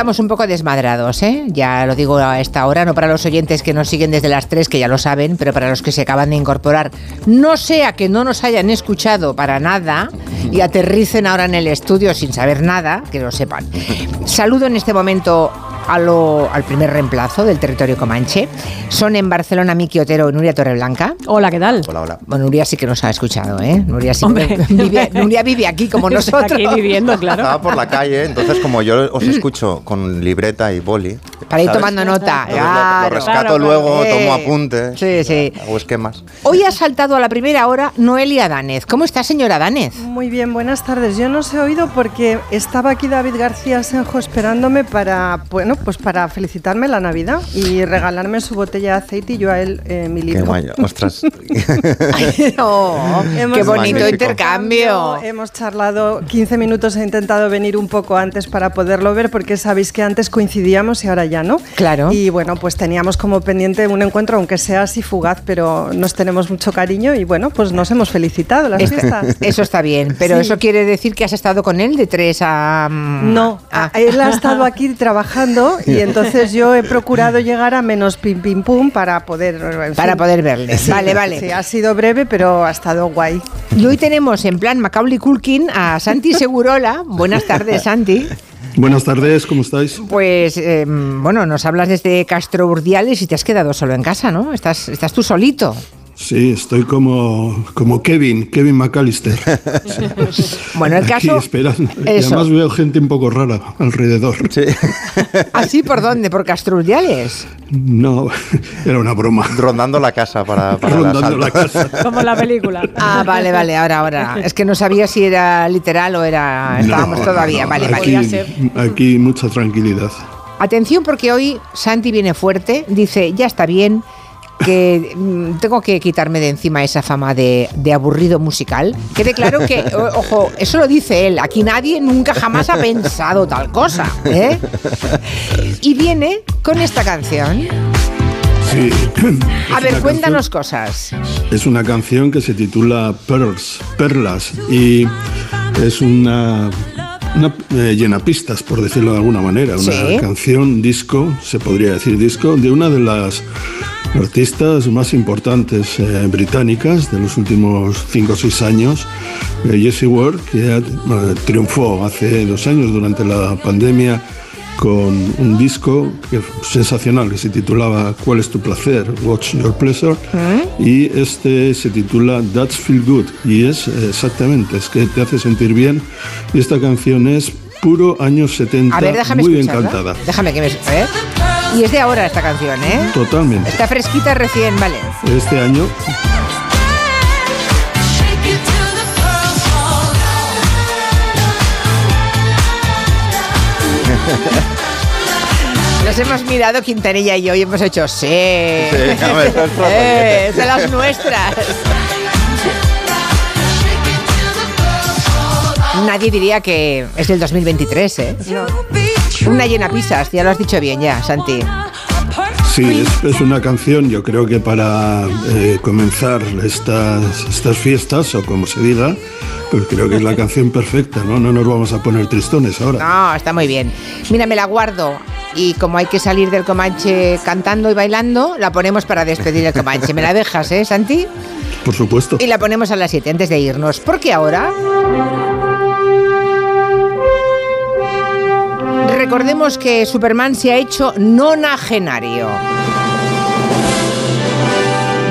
estamos un poco desmadrados, ¿eh? Ya lo digo a esta hora, no para los oyentes que nos siguen desde las 3, que ya lo saben, pero para los que se acaban de incorporar. No sea que no nos hayan escuchado para nada y aterricen ahora en el estudio sin saber nada, que lo sepan. Saludo en este momento al primer reemplazo del territorio comanche. Son en Barcelona Miki Otero y Nuria Torreblanca. Hola, ¿qué tal? Hola, hola. Bueno, Nuria sí que nos ha escuchado, ¿eh? Nuria sí vive, Nuria vive aquí como nosotros. aquí viviendo, claro. Estaba por la calle, entonces como yo os escucho con libreta y boli, para ir tomando nota. lo, rescato luego, tomo apuntes. Sí, sí. Hago esquemas. Hoy ha saltado a la primera hora Noelia Danez. ¿Cómo está, señora Danez? Muy bien, buenas tardes. Yo no os he oído porque estaba aquí David García Senjo esperándome para, bueno, pues para felicitarme la Navidad y regalarme su botella de aceite y yo a él eh, mi libro. Qué guay, ostras. qué bonito intercambio. Hemos charlado 15 minutos, he intentado venir un poco antes para poderlo ver porque sabéis que antes coincidíamos y ahora ya ¿no? Claro. Y bueno, pues teníamos como pendiente un encuentro, aunque sea así fugaz, pero nos tenemos mucho cariño y bueno, pues nos hemos felicitado las fiestas. Eso está bien, pero eso quiere decir que has estado con él de tres a... Mm, no, él ha estado aquí trabajando y entonces yo he procurado llegar a menos pim pim pum para poder... para poder verle. Vale, vale. Sí, ha sido breve, pero ha estado guay. Y hoy tenemos en plan Macaulay Culkin a Santi Segurola. Buenas tardes, Santi. Buenas tardes, ¿cómo estáis? Pues em, bueno, nos hablas desde Castro Urdiales y te has quedado solo en casa, ¿no? Estás, estás tú solito. Sí, estoy como, como Kevin, Kevin McAllister. Bueno, el caso. Aquí Y además veo gente un poco rara alrededor. Sí. ¿Así por dónde? ¿Por Castruldiales? No, era una broma. Rondando la casa para, para Rondando la casa. Como la película. Ah, vale, vale, ahora, ahora. Es que no sabía si era literal o era. Estábamos todavía, vale, aquí, vale. Aquí mucha tranquilidad. Atención, porque hoy Santi viene fuerte, dice: ya está bien que mm, tengo que quitarme de encima esa fama de, aburrido musical. Quede claro que, ojo, eso lo dice él, aquí nadie nunca jamás ha pensado tal cosa. ¿eh? Y viene con esta canción. Sí. A ver, cuéntanos cosas. Es una canción que se titula Pearls, Perlas, y es una una eh, llena pistas, por decirlo de alguna manera. Una canción, disco, se podría decir disco, de una de las artistas más importantes eh, británicas de los últimos 5 o 6 años, eh, Jessie Ward, que eh, triunfó hace dos años durante la pandemia con un disco que, sensacional que se titulaba ¿Cuál es tu placer? What's your pleasure? ¿Mm? Y este se titula That's Feel Good y es exactamente, es que te hace sentir bien y esta canción es puro años 70, A ver, déjame muy bien cantada. Déjame que me... ¿eh? Y es de ahora esta canción, ¿eh? Totalmente. Está fresquita recién, vale. Este año. Nos hemos mirado Quintanilla y yo y hemos hecho sí. sí eh, es de las nuestras. Nadie diría que es del 2023, ¿eh? Una llena pisas, ya lo has dicho bien ya, Santi. Sí, es, una canción, yo creo que para eh, comenzar estas, estas fiestas, o como se diga, pues creo que es la canción perfecta, ¿no? No nos vamos a poner tristones ahora. No, está muy bien. Mira, me la guardo y como hay que salir del Comanche cantando y bailando, la ponemos para despedir el Comanche. ¿Me la dejas, eh, Santi? Por supuesto. Y la ponemos a las 7 antes de irnos. Porque ahora recordemos que Superman se ha hecho nonagenario.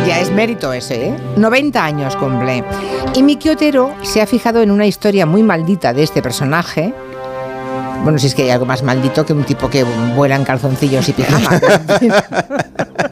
Ya es mérito ese, ¿eh? 90 años cumple. Y Miki Otero se ha fijado en una historia muy maldita de este personaje. Bueno, si es que hay algo más maldito que un tipo que vuela en calzoncillos y pijama.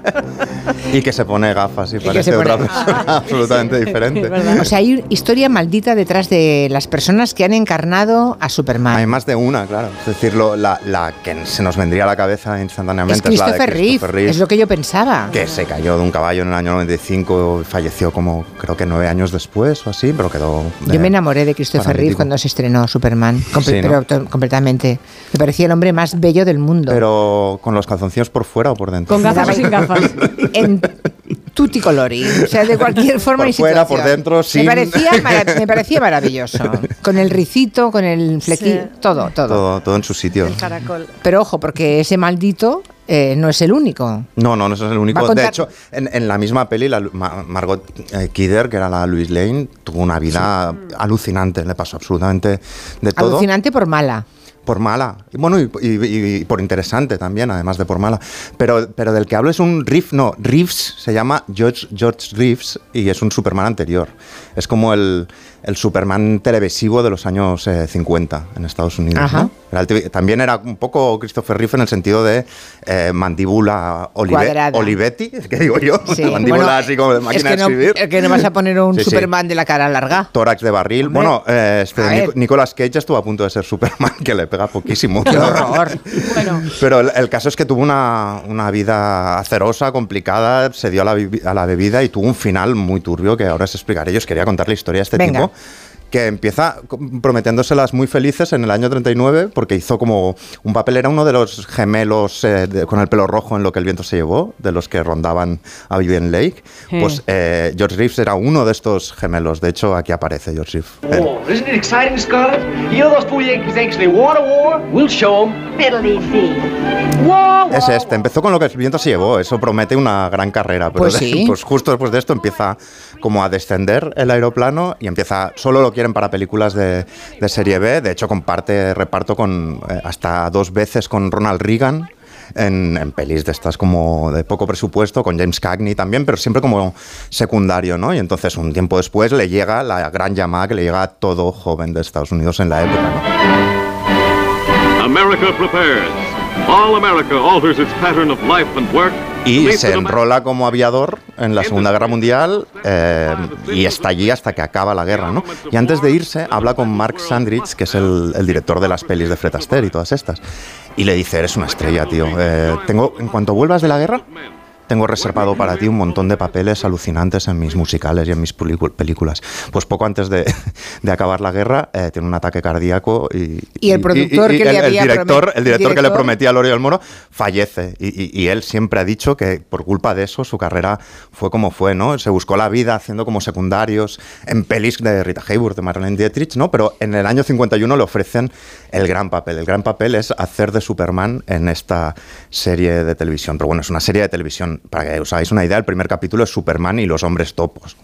Y que se pone gafas y, parece otra persona absolutamente diferente. O sea, hay historia maldita detrás de las personas que han encarnado a Superman. Hay más de una, claro. Es decir, la, la, que se nos vendría a la cabeza instantáneamente es, la de Christopher Reeve. Es lo que yo pensaba. Que se cayó de un caballo en el año 95 y falleció como creo que nueve años después o así, pero quedó... Yo me enamoré de Christopher Reeve cuando se estrenó Superman, pero completamente. Me parecía el hombre más bello del mundo. Pero con los calzoncillos por fuera o por dentro. Con gafas o sin gafas. Tutti colori. O sea, de cualquier forma por y fuera, situación. por dentro, sin... Me parecía, me parecía maravilloso. Con el ricito, con el flequillo, Sí. todo, todo, Todo, todo en su sitio. El caracol. Pero ojo, porque ese maldito eh, no es el único. No, no, no es el único. contar- De hecho, en, en la misma peli, la, Margot eh, Kidder, que era la Louise Lane, tuvo una vida alucinante. Le pasó absolutamente de todo. Alucinante por mala. Por mala. Y bueno, y, y- y por interesante también, además de por mala. Pero, pero del que hablo es un Reeves, no, Reeves se llama George, George Reeves y es un Superman anterior. Es como el, el Superman televisivo de los años eh, 50 en Estados Unidos. Ajá. ¿no? Era el también era un poco Christopher Reeve en el sentido de eh, mandíbula olive-. Olivetti, es que digo yo, Sí. mandíbula Bueno, así como de es máquina que de no, escribir. es que no vas a poner un Sí, sí. Superman de la cara larga. Tórax de barril. Bueno, eh, este, Nic-. Nicolas Cage estuvo a punto de ser Superman, que le pega poquísimo. ¡Qué horror! Bueno, Pero el, el caso es que tuvo una, una vida acerosa, complicada, se dio a la, a la bebida y tuvo un final muy turbio que ahora os explicaré. Yo os quería contar la historia de este Venga. tipo que empieza prometiéndoselas muy felices en el año 39 porque hizo como un papel, era uno de los gemelos eh, de- con el pelo rojo en lo que el viento se llevó, de los que rondaban a Vivian Lake. Pues eh, George Reeves era uno de estos gemelos, de hecho aquí aparece George Reeves. Eh, Oh, isn't it exciting, Scarlett? You know those fool Yankees actually want a war? We'll show 'em. Fiddly fee. Es este, empezó con lo que el viento se llevó, eso promete una gran carrera, pero Pues de- sí. pues justo después de esto empieza como a descender el aeroplano y empieza, solo lo quieren para películas de, serie B, de hecho comparte reparto con eh, hasta dos veces con Ronald Reagan. En, pelis de estas como de poco presupuesto, con James Cagney también, pero siempre como secundario, ¿no? Y entonces un tiempo después le llega la gran llamada que le llega a todo joven de Estados Unidos en la época, ¿no? Y se enrola como aviador en la Segunda Guerra Mundial eh, y está allí hasta que acaba la guerra, ¿no? Y antes de irse habla con Mark Sandrich, que es el, el director de las pelis de Fred Astaire y todas estas, y le dice, eres una estrella, tío. Eh, tengo, en cuanto vuelvas de la guerra, tengo reservado para ti un montón de papeles alucinantes en mis musicales y en mis películas. Pues poco antes de, de acabar la guerra, eh, tiene un ataque cardíaco y... Y el productor que le el, había director, el director que le prometía a Lori del Moro fallece. Y él siempre ha dicho que por culpa de eso su carrera fue como fue, ¿no? Se buscó la vida haciendo como secundarios en pelis de Rita Hayworth, de Marlene Dietrich, ¿no? Pero en el año 51 le ofrecen el gran papel. El gran papel es hacer de Superman en esta serie de televisión. Pero bueno, es una serie de televisión. Para que os hagáis una idea, el primer capítulo es Superman y los hombres topos.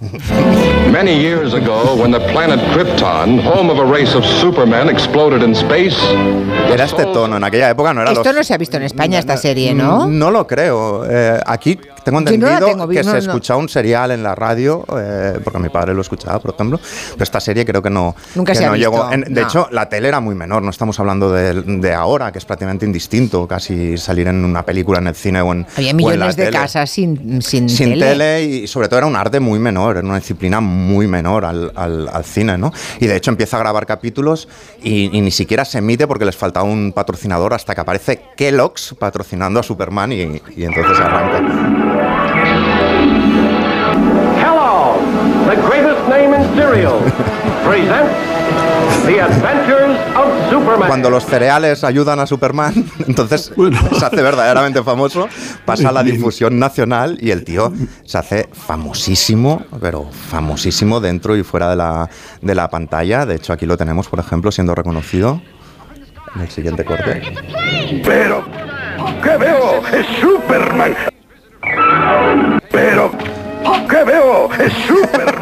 Many years ago, when the planet Krypton, home of a race of supermen, exploded in space, Era este tono. En aquella época no era Esto los- no se ha visto en España, esta serie, ¿no? No lo creo. Eh, aquí tengo Yo no entendido tengo, que no, se escuchaba un serial en la radio, eh, porque mi padre lo escuchaba, por ejemplo. Pero esta serie creo que no, Nunca que se ha visto, llegó. En- de hecho, la tele era muy menor. No estamos hablando de, de ahora, que es prácticamente indistinto casi salir en una película en el cine o en, Había o en la millones de casas sin, sin, Sin tele. tele. y sobre todo era un arte muy menor, era una disciplina muy menor al, al- al cine, ¿no? Y de hecho empieza a grabar capítulos y, y ni siquiera se emite porque les faltaba un patrocinador hasta que aparece Kellogg's patrocinando a Superman y, y entonces arranca. The greatest name in cereal. Presents The Adventures of Superman. Cuando los cereales ayudan a Superman, entonces Bueno. se hace verdaderamente famoso, pasa a la difusión nacional y el tío se hace famosísimo, pero famosísimo dentro y fuera de la, de la pantalla. De hecho, aquí lo tenemos, por ejemplo, siendo reconocido en el siguiente corte. Pero, ¿qué veo? Es Superman. Pero, ¿qué veo? Es Superman.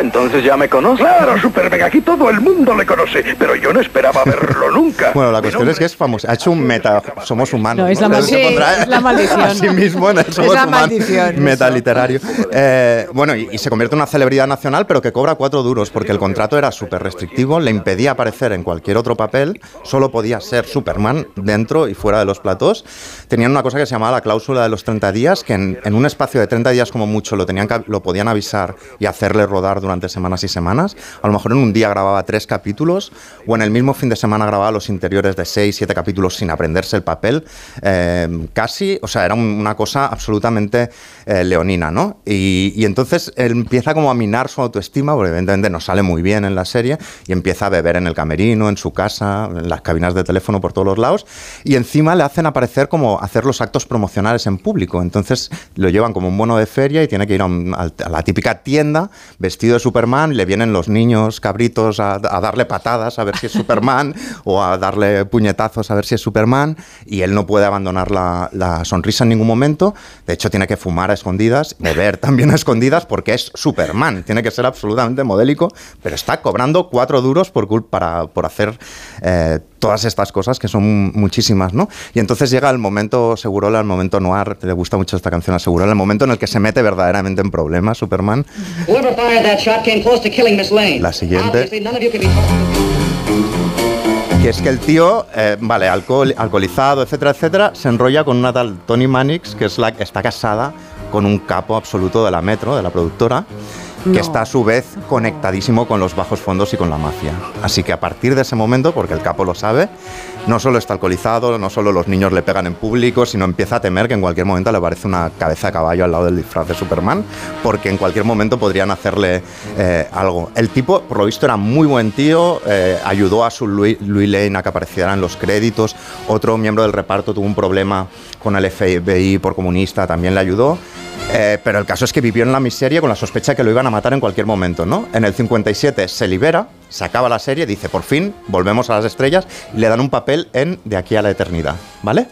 Entonces ya me conoces. Claro, Superman, aquí todo el mundo le conoce, pero yo no esperaba verlo nunca. Bueno, la cuestión es que es famoso. Ha hecho un meta. Somos humanos. No, es la se maldición. pondrá Es la maldición. A sí mismo en el Somos la humanos. maldición, Meta literario. Eh, bueno, y, y se convierte en una celebridad nacional, pero que cobra cuatro duros, porque el contrato era súper restrictivo, le impedía aparecer en cualquier otro papel, solo podía ser Superman dentro y fuera de los platós. Tenían una cosa que se llamaba la cláusula de los 30 días, que en, en un espacio de 30 días como mucho lo, tenían que- lo podían avisar y hacerle rodar durante semanas y semanas. A lo mejor en un día grababa tres capítulos o en el mismo fin de semana grababa los interiores de seis, siete capítulos sin aprenderse el papel. eh, casi, o sea, era un- una cosa absolutamente eh, leonina, ¿no? Y, entonces él empieza como a minar su autoestima, porque evidentemente no sale muy bien en la serie, y empieza a beber en el camerino, en su casa, en las cabinas de teléfono por todos los lados, y encima le hacen aparecer como hacer los actos promocionales en público. Entonces lo llevan como un bono de feria y tiene que ir a, la típica tienda vestido de Superman, y le vienen los niños cabritos a, a darle patadas a ver si es Superman o a darle puñetazos a ver si es Superman, y él no puede abandonar la, la sonrisa en ningún momento. De hecho, tiene que fumar a escondidas, beber también a escondidas, porque es Superman. Tiene que ser absolutamente modélico, pero está cobrando cuatro duros por, para, por hacer eh, todas estas cosas, que son muchísimas, ¿no? Y entonces llega el momento Segurola, el momento noir, le gusta mucho esta canción a Segurola, el momento en el que se mete verdaderamente en problemas Superman. Whoever fired that shot came close to killing Miss Lane. La siguiente. Y es que el tío, eh, vale, alcohol, alcoholizado, etcétera, etcétera, se enrolla con una tal Tony Mannix, que es la que está casada con un capo absoluto de la Metro, de la productora, que está a su vez conectadísimo con los bajos fondos y con la mafia. Así que a partir de ese momento, porque el capo lo sabe, no solo está alcoholizado, no solo los niños le pegan en público, sino empieza a temer que en cualquier momento le aparece una cabeza de caballo al lado del disfraz de Superman, porque en cualquier momento podrían hacerle eh, algo. El tipo, por lo visto, era muy buen tío, eh, ayudó a su Louis, Lane a que apareciera en los créditos, otro miembro del reparto tuvo un problema con el FBI por comunista, también le ayudó. Eh, pero el caso es que vivió en la miseria con la sospecha de que lo iban a matar en cualquier momento, ¿no? En el 57 se libera, se acaba la serie, dice, por fin, volvemos a las estrellas, y le dan un papel en De aquí a la eternidad, ¿vale?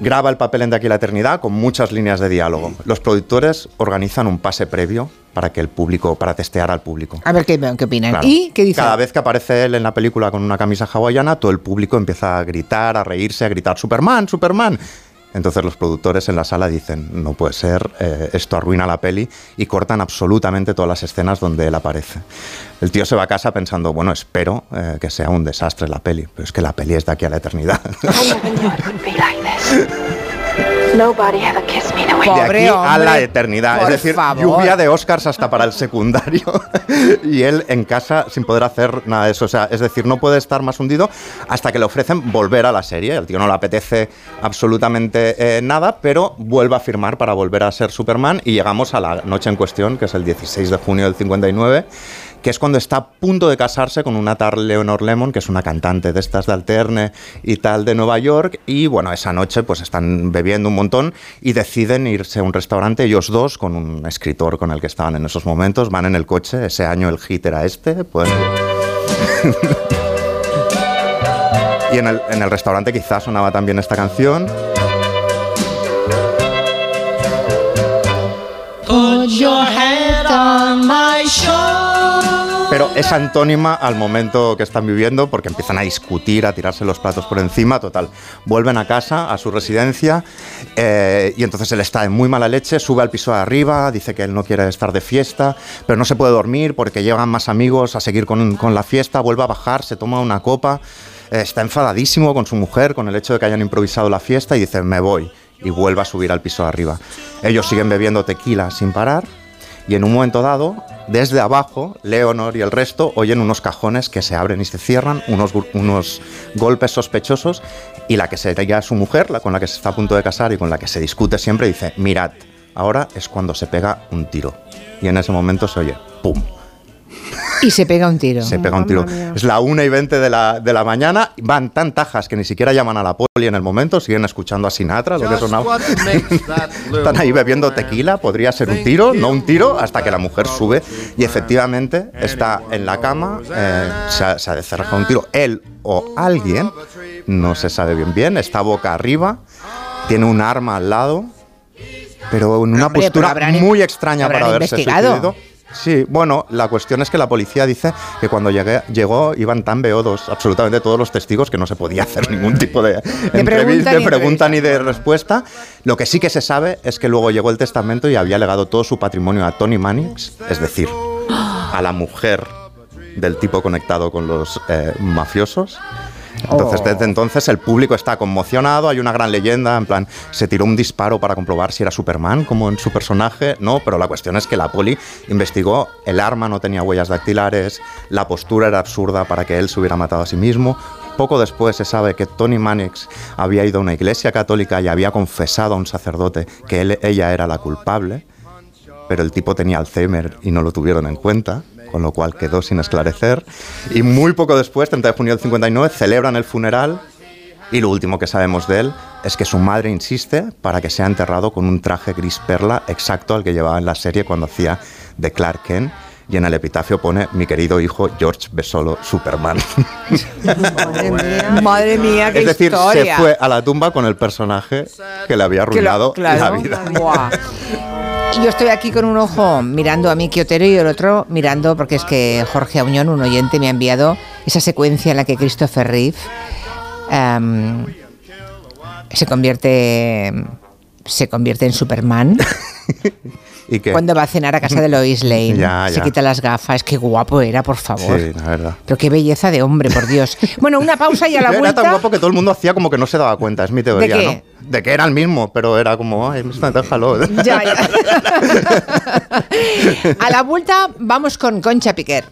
Graba el papel en De aquí a la eternidad con muchas líneas de diálogo. Los productores organizan un pase previo para que el público, para testear al público. A ver qué, qué opinan. Claro. ¿Y qué dice? Cada vez que aparece él en la película con una camisa hawaiana, todo el público empieza a gritar, a reírse, a gritar Superman, Superman. Entonces los productores en la sala dicen, no puede ser, eh, esto arruina la peli y cortan absolutamente todas las escenas donde él aparece. El tío se va a casa pensando, bueno, espero eh, que sea un desastre la peli, pero es que la peli es de aquí a la eternidad. Nobody ever kissed me the way de aquí a hombre, la eternidad. por es decir, favor. lluvia de Oscars hasta para el secundario. y él en casa sin poder hacer nada de eso. O sea, es decir, no puede estar más hundido hasta que le ofrecen volver a la serie. El tío no le apetece absolutamente eh, nada, pero vuelve a firmar para volver a ser Superman. Y llegamos a la noche en cuestión, que es el 16 de junio del 59 que es cuando está a punto de casarse con una tal Leonor Lemon, que es una cantante de estas de alterne y tal de Nueva York, y bueno, esa noche pues están bebiendo un montón y deciden irse a un restaurante ellos dos con un escritor con el que estaban en esos momentos, van en el coche, ese año el hit era este, pues... y en el, en el restaurante quizás sonaba también esta canción. Pero es antónima al momento que están viviendo porque empiezan a discutir, a tirarse los platos por encima. Total, vuelven a casa, a su residencia, eh, y entonces él está en muy mala leche, sube al piso de arriba, dice que él no quiere estar de fiesta, pero no se puede dormir porque llegan más amigos a seguir con, la fiesta, vuelve a bajar, se toma una copa, eh, está enfadadísimo con su mujer, con el hecho de que hayan improvisado la fiesta, y dice, me voy, y vuelve a subir al piso de arriba. Ellos siguen bebiendo tequila sin parar. Y en un momento dado, desde abajo, Leonor y el resto oyen unos cajones que se abren y se cierran, unos, unos golpes sospechosos, y la que sería su mujer, la con la que se está a punto de casar y con la que se discute siempre, dice, mirad, ahora es cuando se pega un tiro. Y en ese momento se oye, ¡pum! Y se pega un tiro. Se pega un tiro. Es la 1 y 20 de la, de la mañana, van tan tajas que ni siquiera llaman a la poli en el momento, siguen escuchando a Sinatra, lo que sonaba. Están ahí bebiendo tequila, podría ser un tiro, no un tiro, hasta que la mujer sube y efectivamente está en la cama, eh, se, ha, se ha un tiro. Él o alguien, no se sabe bien bien, está boca arriba, tiene un arma al lado, pero en una Hombre, postura muy extraña para haberse investigado. suicidado. Sí, bueno, la cuestión es que la policía dice que cuando llegué, llegó iban tan beodos absolutamente todos los testigos que no se podía hacer ningún tipo de, pregunta de ni pregunta ni de respuesta. Lo que sí que se sabe es que luego llegó el testamento y había legado todo su patrimonio a Tony Mannix, es decir, a la mujer del tipo conectado con los eh, mafiosos. Entonces, Oh. desde entonces el público está conmocionado, hay una gran leyenda, en plan, se tiró un disparo para comprobar si era Superman, como en su personaje, no, pero la cuestión es que la poli investigó, el arma no tenía huellas dactilares, la postura era absurda para que él se hubiera matado a sí mismo. Poco después se sabe que Tony Mannix había ido a una iglesia católica y había confesado a un sacerdote que él- ella era la culpable, pero el tipo tenía Alzheimer y no lo tuvieron en cuenta, con lo cual quedó sin esclarecer. Y muy poco después, 30 de junio del 59, celebran el funeral y lo último que sabemos de él es que su madre insiste para que sea enterrado con un traje gris perla exacto al que llevaba en la serie cuando hacía de Clark Kent. Y en el epitafio pone mi querido hijo George Besolo Superman. Madre mía. Madre mía, qué es decir, historia. se fue a la tumba con el personaje que le había Que lo- arruinado claro. la vida. Yo estoy aquí con un ojo mirando a Miki Otero y el otro mirando, porque es que Jorge Auñón, un oyente, me ha enviado esa secuencia en la que Christopher Reeve em, se convierte se convierte en Superman ¿Y qué? cuando va a cenar a casa de Lois Lane. Ya, Se quita las gafas, qué guapo era, por favor. Sí, la verdad. Pero qué belleza de hombre, por Dios. Bueno, una pausa y a la Era tan vuelta. guapo que todo el mundo hacía como que no se daba cuenta, es mi teoría, qué? ¿no? De que era el mismo, pero era como, ay, déjalo. Ya, ya. A la vuelta vamos con Concha Piquer.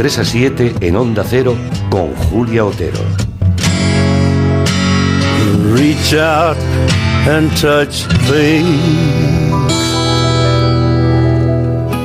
3 a 7 en Onda Cero con Julia Otero. Reach out and touch.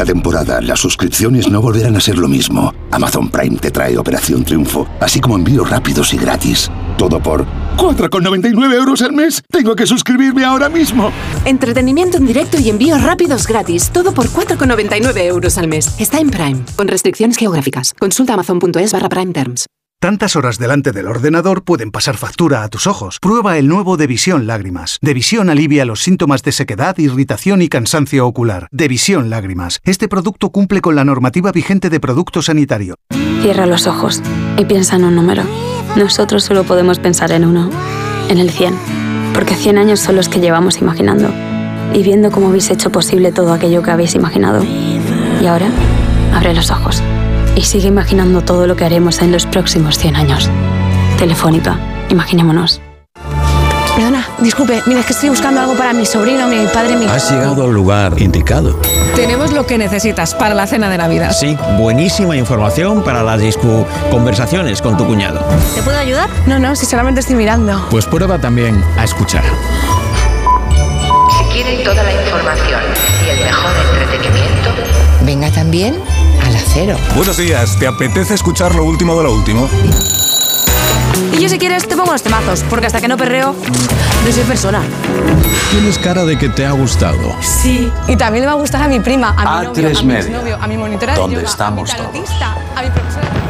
Esta temporada las suscripciones no volverán a ser lo mismo. Amazon Prime te trae Operación Triunfo, así como envíos rápidos y gratis. Todo por 4,99 euros al mes. Tengo que suscribirme ahora mismo. Entretenimiento en directo y envíos rápidos gratis. Todo por 4,99 euros al mes. Está en Prime. Con restricciones geográficas. Consulta amazon.es barra Prime Terms. Tantas horas delante del ordenador pueden pasar factura a tus ojos. Prueba el nuevo Devisión Lágrimas. Devisión alivia los síntomas de sequedad, irritación y cansancio ocular. Devisión Lágrimas. Este producto cumple con la normativa vigente de producto sanitario. Cierra los ojos y piensa en un número. Nosotros solo podemos pensar en uno, en el 100, porque 100 años son los que llevamos imaginando y viendo cómo habéis hecho posible todo aquello que habéis imaginado. Y ahora, abre los ojos y sigue imaginando todo lo que haremos en los próximos 100 años. Telefónica, imaginémonos. Perdona, disculpe, mira, es que estoy buscando algo para mi sobrino, mi padre, mi... Has llegado al lugar indicado. Tenemos lo que necesitas para la cena de Navidad. Sí, buenísima información para las discu conversaciones con tu cuñado. ¿Te puedo ayudar? No, no, si solamente estoy mirando. Pues prueba también a escuchar. Si quieren toda la información y el mejor entretenimiento, venga también Buenos días, ¿te apetece escuchar lo último de lo último? Y yo si quieres te pongo los temazos, porque hasta que no perreo, no soy persona. Tienes cara de que te ha gustado. Sí. Y también le va a gustar a mi prima, a mi novio, A3 a mi exnovio, a mi monitora de donde yoga, estamos a mi tarotista, a mi profesora...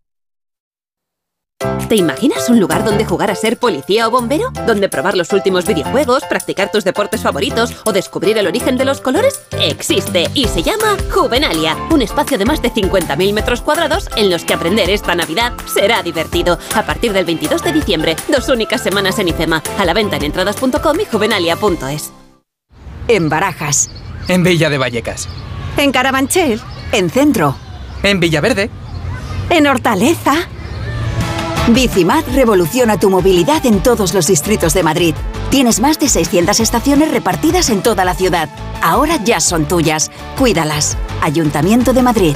¿Te imaginas un lugar donde jugar a ser policía o bombero? ¿Donde probar los últimos videojuegos, practicar tus deportes favoritos o descubrir el origen de los colores? Existe y se llama Juvenalia, un espacio de más de 50.000 metros cuadrados en los que aprender esta Navidad será divertido. A partir del 22 de diciembre, dos únicas semanas en IFEMA, a la venta en entradas.com y juvenalia.es. En Barajas. En Villa de Vallecas. En Carabanchel. En Centro. En Villaverde. En Hortaleza. Bicimat revoluciona tu movilidad en todos los distritos de Madrid. Tienes más de 600 estaciones repartidas en toda la ciudad. Ahora ya son tuyas. Cuídalas. Ayuntamiento de Madrid.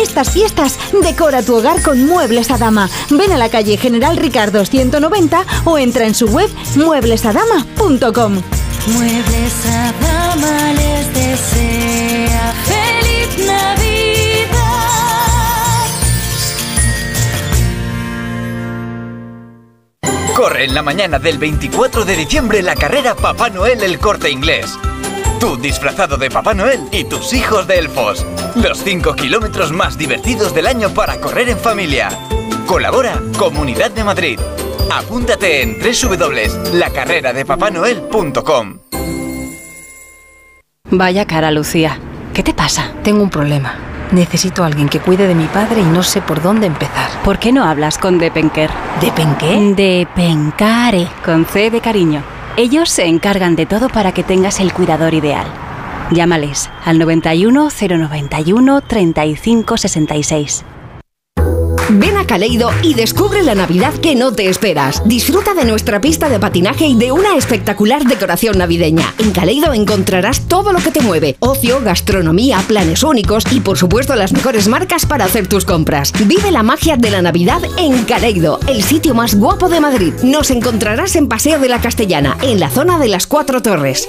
Estas fiestas decora tu hogar con Muebles a Dama. Ven a la calle General Ricardo 190 o entra en su web mueblesadama.com. Muebles a Dama les desea feliz Navidad. Corre en la mañana del 24 de diciembre la carrera Papá Noel el Corte Inglés. Tú disfrazado de Papá Noel y tus hijos de elfos. Los 5 kilómetros más divertidos del año para correr en familia. Colabora Comunidad de Madrid. Apúntate en www.lacarreradepapanoel.com. Vaya cara, Lucía. ¿Qué te pasa? Tengo un problema. Necesito a alguien que cuide de mi padre y no sé por dónde empezar. ¿Por qué no hablas con Depenker? ¿Depenqué? Depencare, con C de cariño. Ellos se encargan de todo para que tengas el cuidador ideal. Llámales al 91 091 35 66. Ven a Caleido y descubre la Navidad que no te esperas. Disfruta de nuestra pista de patinaje y de una espectacular decoración navideña. En Caleido encontrarás todo lo que te mueve: ocio, gastronomía, planes únicos y, por supuesto, las mejores marcas para hacer tus compras. Vive la magia de la Navidad en Caleido, el sitio más guapo de Madrid. Nos encontrarás en Paseo de la Castellana, en la zona de las Cuatro Torres.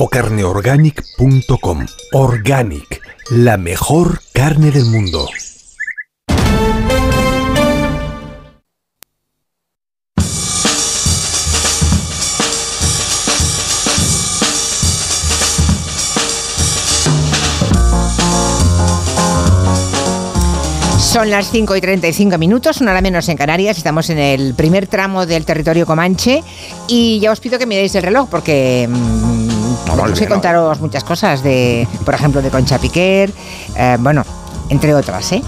o carneorganic.com. Organic, la mejor carne del mundo. Son las 5 y 35 minutos, una hora menos en Canarias. Estamos en el primer tramo del territorio Comanche y ya os pido que miréis el reloj porque tenemos que contaros muchas cosas de, por ejemplo, de Concha Piquer, eh, bueno, entre otras, ¿eh?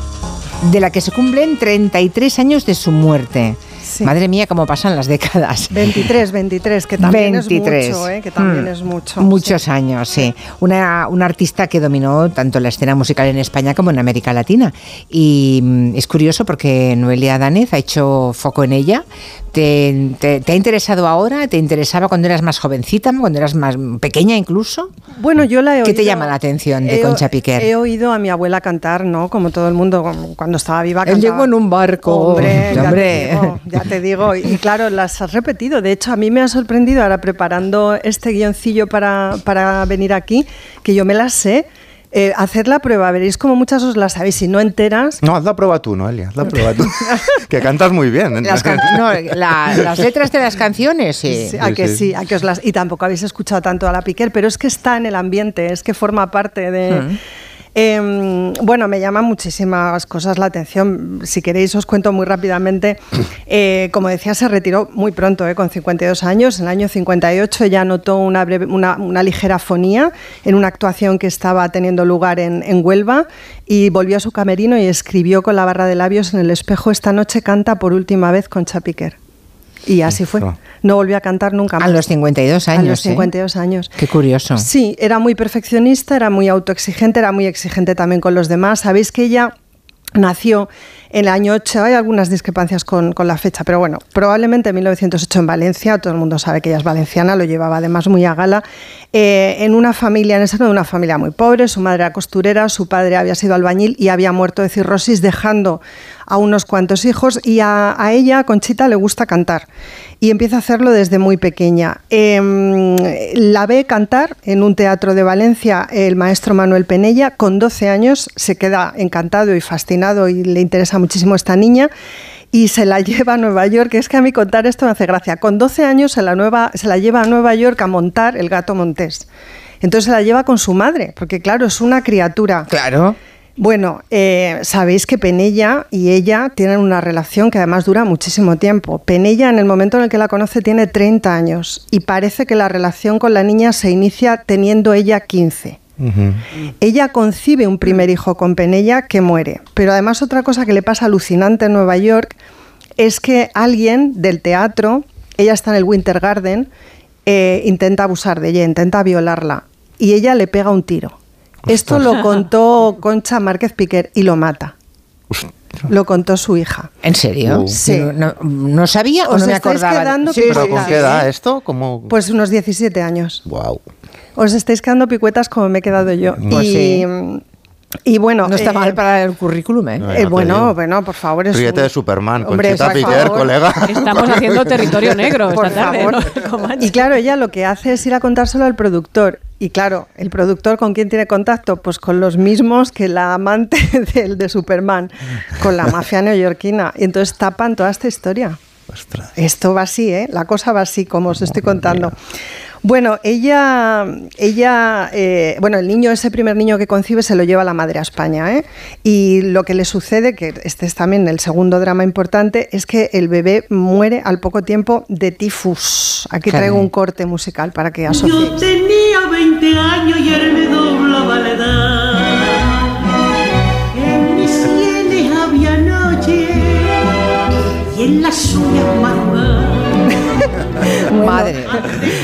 De la que se cumplen 33 años de su muerte. Madre mía, cómo pasan las décadas. 23, 23, que también es mucho, ¿eh? que también Mm. es mucho. Muchos años, sí. Una, una artista que dominó tanto la escena musical en España como en América Latina. Y mm, es curioso porque Noelia Danez ha hecho foco en ella. ¿Te, te- te ha interesado ahora? ¿Te interesaba cuando eras más jovencita, cuando eras más pequeña incluso? Bueno, yo la he ¿Qué te llama la atención de he- Concha Piquer? He oído a mi abuela cantar, ¿no? Como todo el mundo cuando estaba viva. Él llegó en un barco. Hombre, ya, Hombre. Te digo, ya te digo. Y claro, las has repetido. De hecho, a mí me ha sorprendido ahora preparando este guioncillo para, para venir aquí, que yo me las sé. Eh, hacer la prueba, veréis como muchas os las sabéis, si no enteras. No, haz la prueba tú, Noelia, haz la prueba tú. que cantas muy bien. Las, can- no, la- las letras de las canciones, sí. Sí, a que sí, a que os las. Y tampoco habéis escuchado tanto a la Piquer, pero es que está en el ambiente, es que forma parte de. Mm. Eh, bueno, me llaman muchísimas cosas la atención. Si queréis, os cuento muy rápidamente. Eh, como decía, se retiró muy pronto, eh, con 52 años. En el año 58 ella notó una, breve- una, una ligera fonía en una actuación que estaba teniendo lugar en, en Huelva y volvió a su camerino y escribió con la barra de labios en el espejo: Esta noche canta por última vez con Piquer. Y así fue. No volvió a cantar nunca más. A los 52 A años. los ¿eh? 52 años. Qué curioso. Sí, era muy perfeccionista, era muy autoexigente, era muy exigente también con los demás. Sabéis que ella nació en el año 8, hay algunas discrepancias con, con la fecha, pero bueno, probablemente en 1908 en Valencia, todo el mundo sabe que ella es valenciana, lo llevaba además muy a gala, eh, en una familia, en esa de una familia muy pobre, su madre era costurera, su padre había sido albañil y había muerto de cirrosis, dejando a unos cuantos hijos y a, ella, Conchita, le gusta cantar y empieza a hacerlo desde muy pequeña. Em, la ve cantar en un teatro de Valencia el maestro Manuel Penella, con 12 años se queda encantado y fascinado y le interesa muchísimo esta niña y se la lleva a Nueva York, es que a mí contar esto me hace gracia. Con 12 años se la, nueva, se la lleva a Nueva York a montar el gato montés. Entonces se la lleva con su madre, porque claro, es una criatura. Claro. Bueno, eh, sabéis que Penella y ella tienen una relación que además dura muchísimo tiempo. Penella en el momento en el que la conoce tiene 30 años y parece que la relación con la niña se inicia teniendo ella 15. Ella concibe un primer hijo con Penella que muere. Pero además otra cosa que le pasa alucinante en Nueva York es que alguien del teatro, ella está en el Winter Garden, eh, intenta abusar de ella, intenta violarla y ella le pega un tiro. Esto lo contó Concha Márquez Piquer y lo mata. Lo contó su hija. ¿En serio? Sí. No, sabía o Os no me estáis acordaba. quedando Sí, ¿Pero con qué edad esto? ¿Cómo? Pues unos 17 años. Wow. Os estáis quedando picuetas como me he quedado yo. Pues y, sí. y bueno. No está eh, mal para el currículum, ¿eh? No, eh, bueno, bueno, por favor. Es Ríete un- de Superman, Hombre, Conchita Piquer, colega. Estamos haciendo territorio negro esta Por tarde. favor. Y claro, ella lo que hace es ir a contárselo al productor. Y claro, el productor con quién tiene contacto, pues con los mismos que la amante del de Superman, con la mafia neoyorquina. Y entonces tapan toda esta historia. Esto va así, ¿eh? La cosa va así, como os estoy contando. Bueno, ella, ella eh, bueno, el niño, ese primer niño que concibe, se lo lleva la madre a España, ¿eh? Y lo que le sucede, que este es también el segundo drama importante, es que el bebé muere al poco tiempo de tifus. Aquí traigo un corte musical para que Yo asociéis. tenía 20 años y él me doblaba la edad. En mis sienes había noche y en las suyas madrugadas. Madre.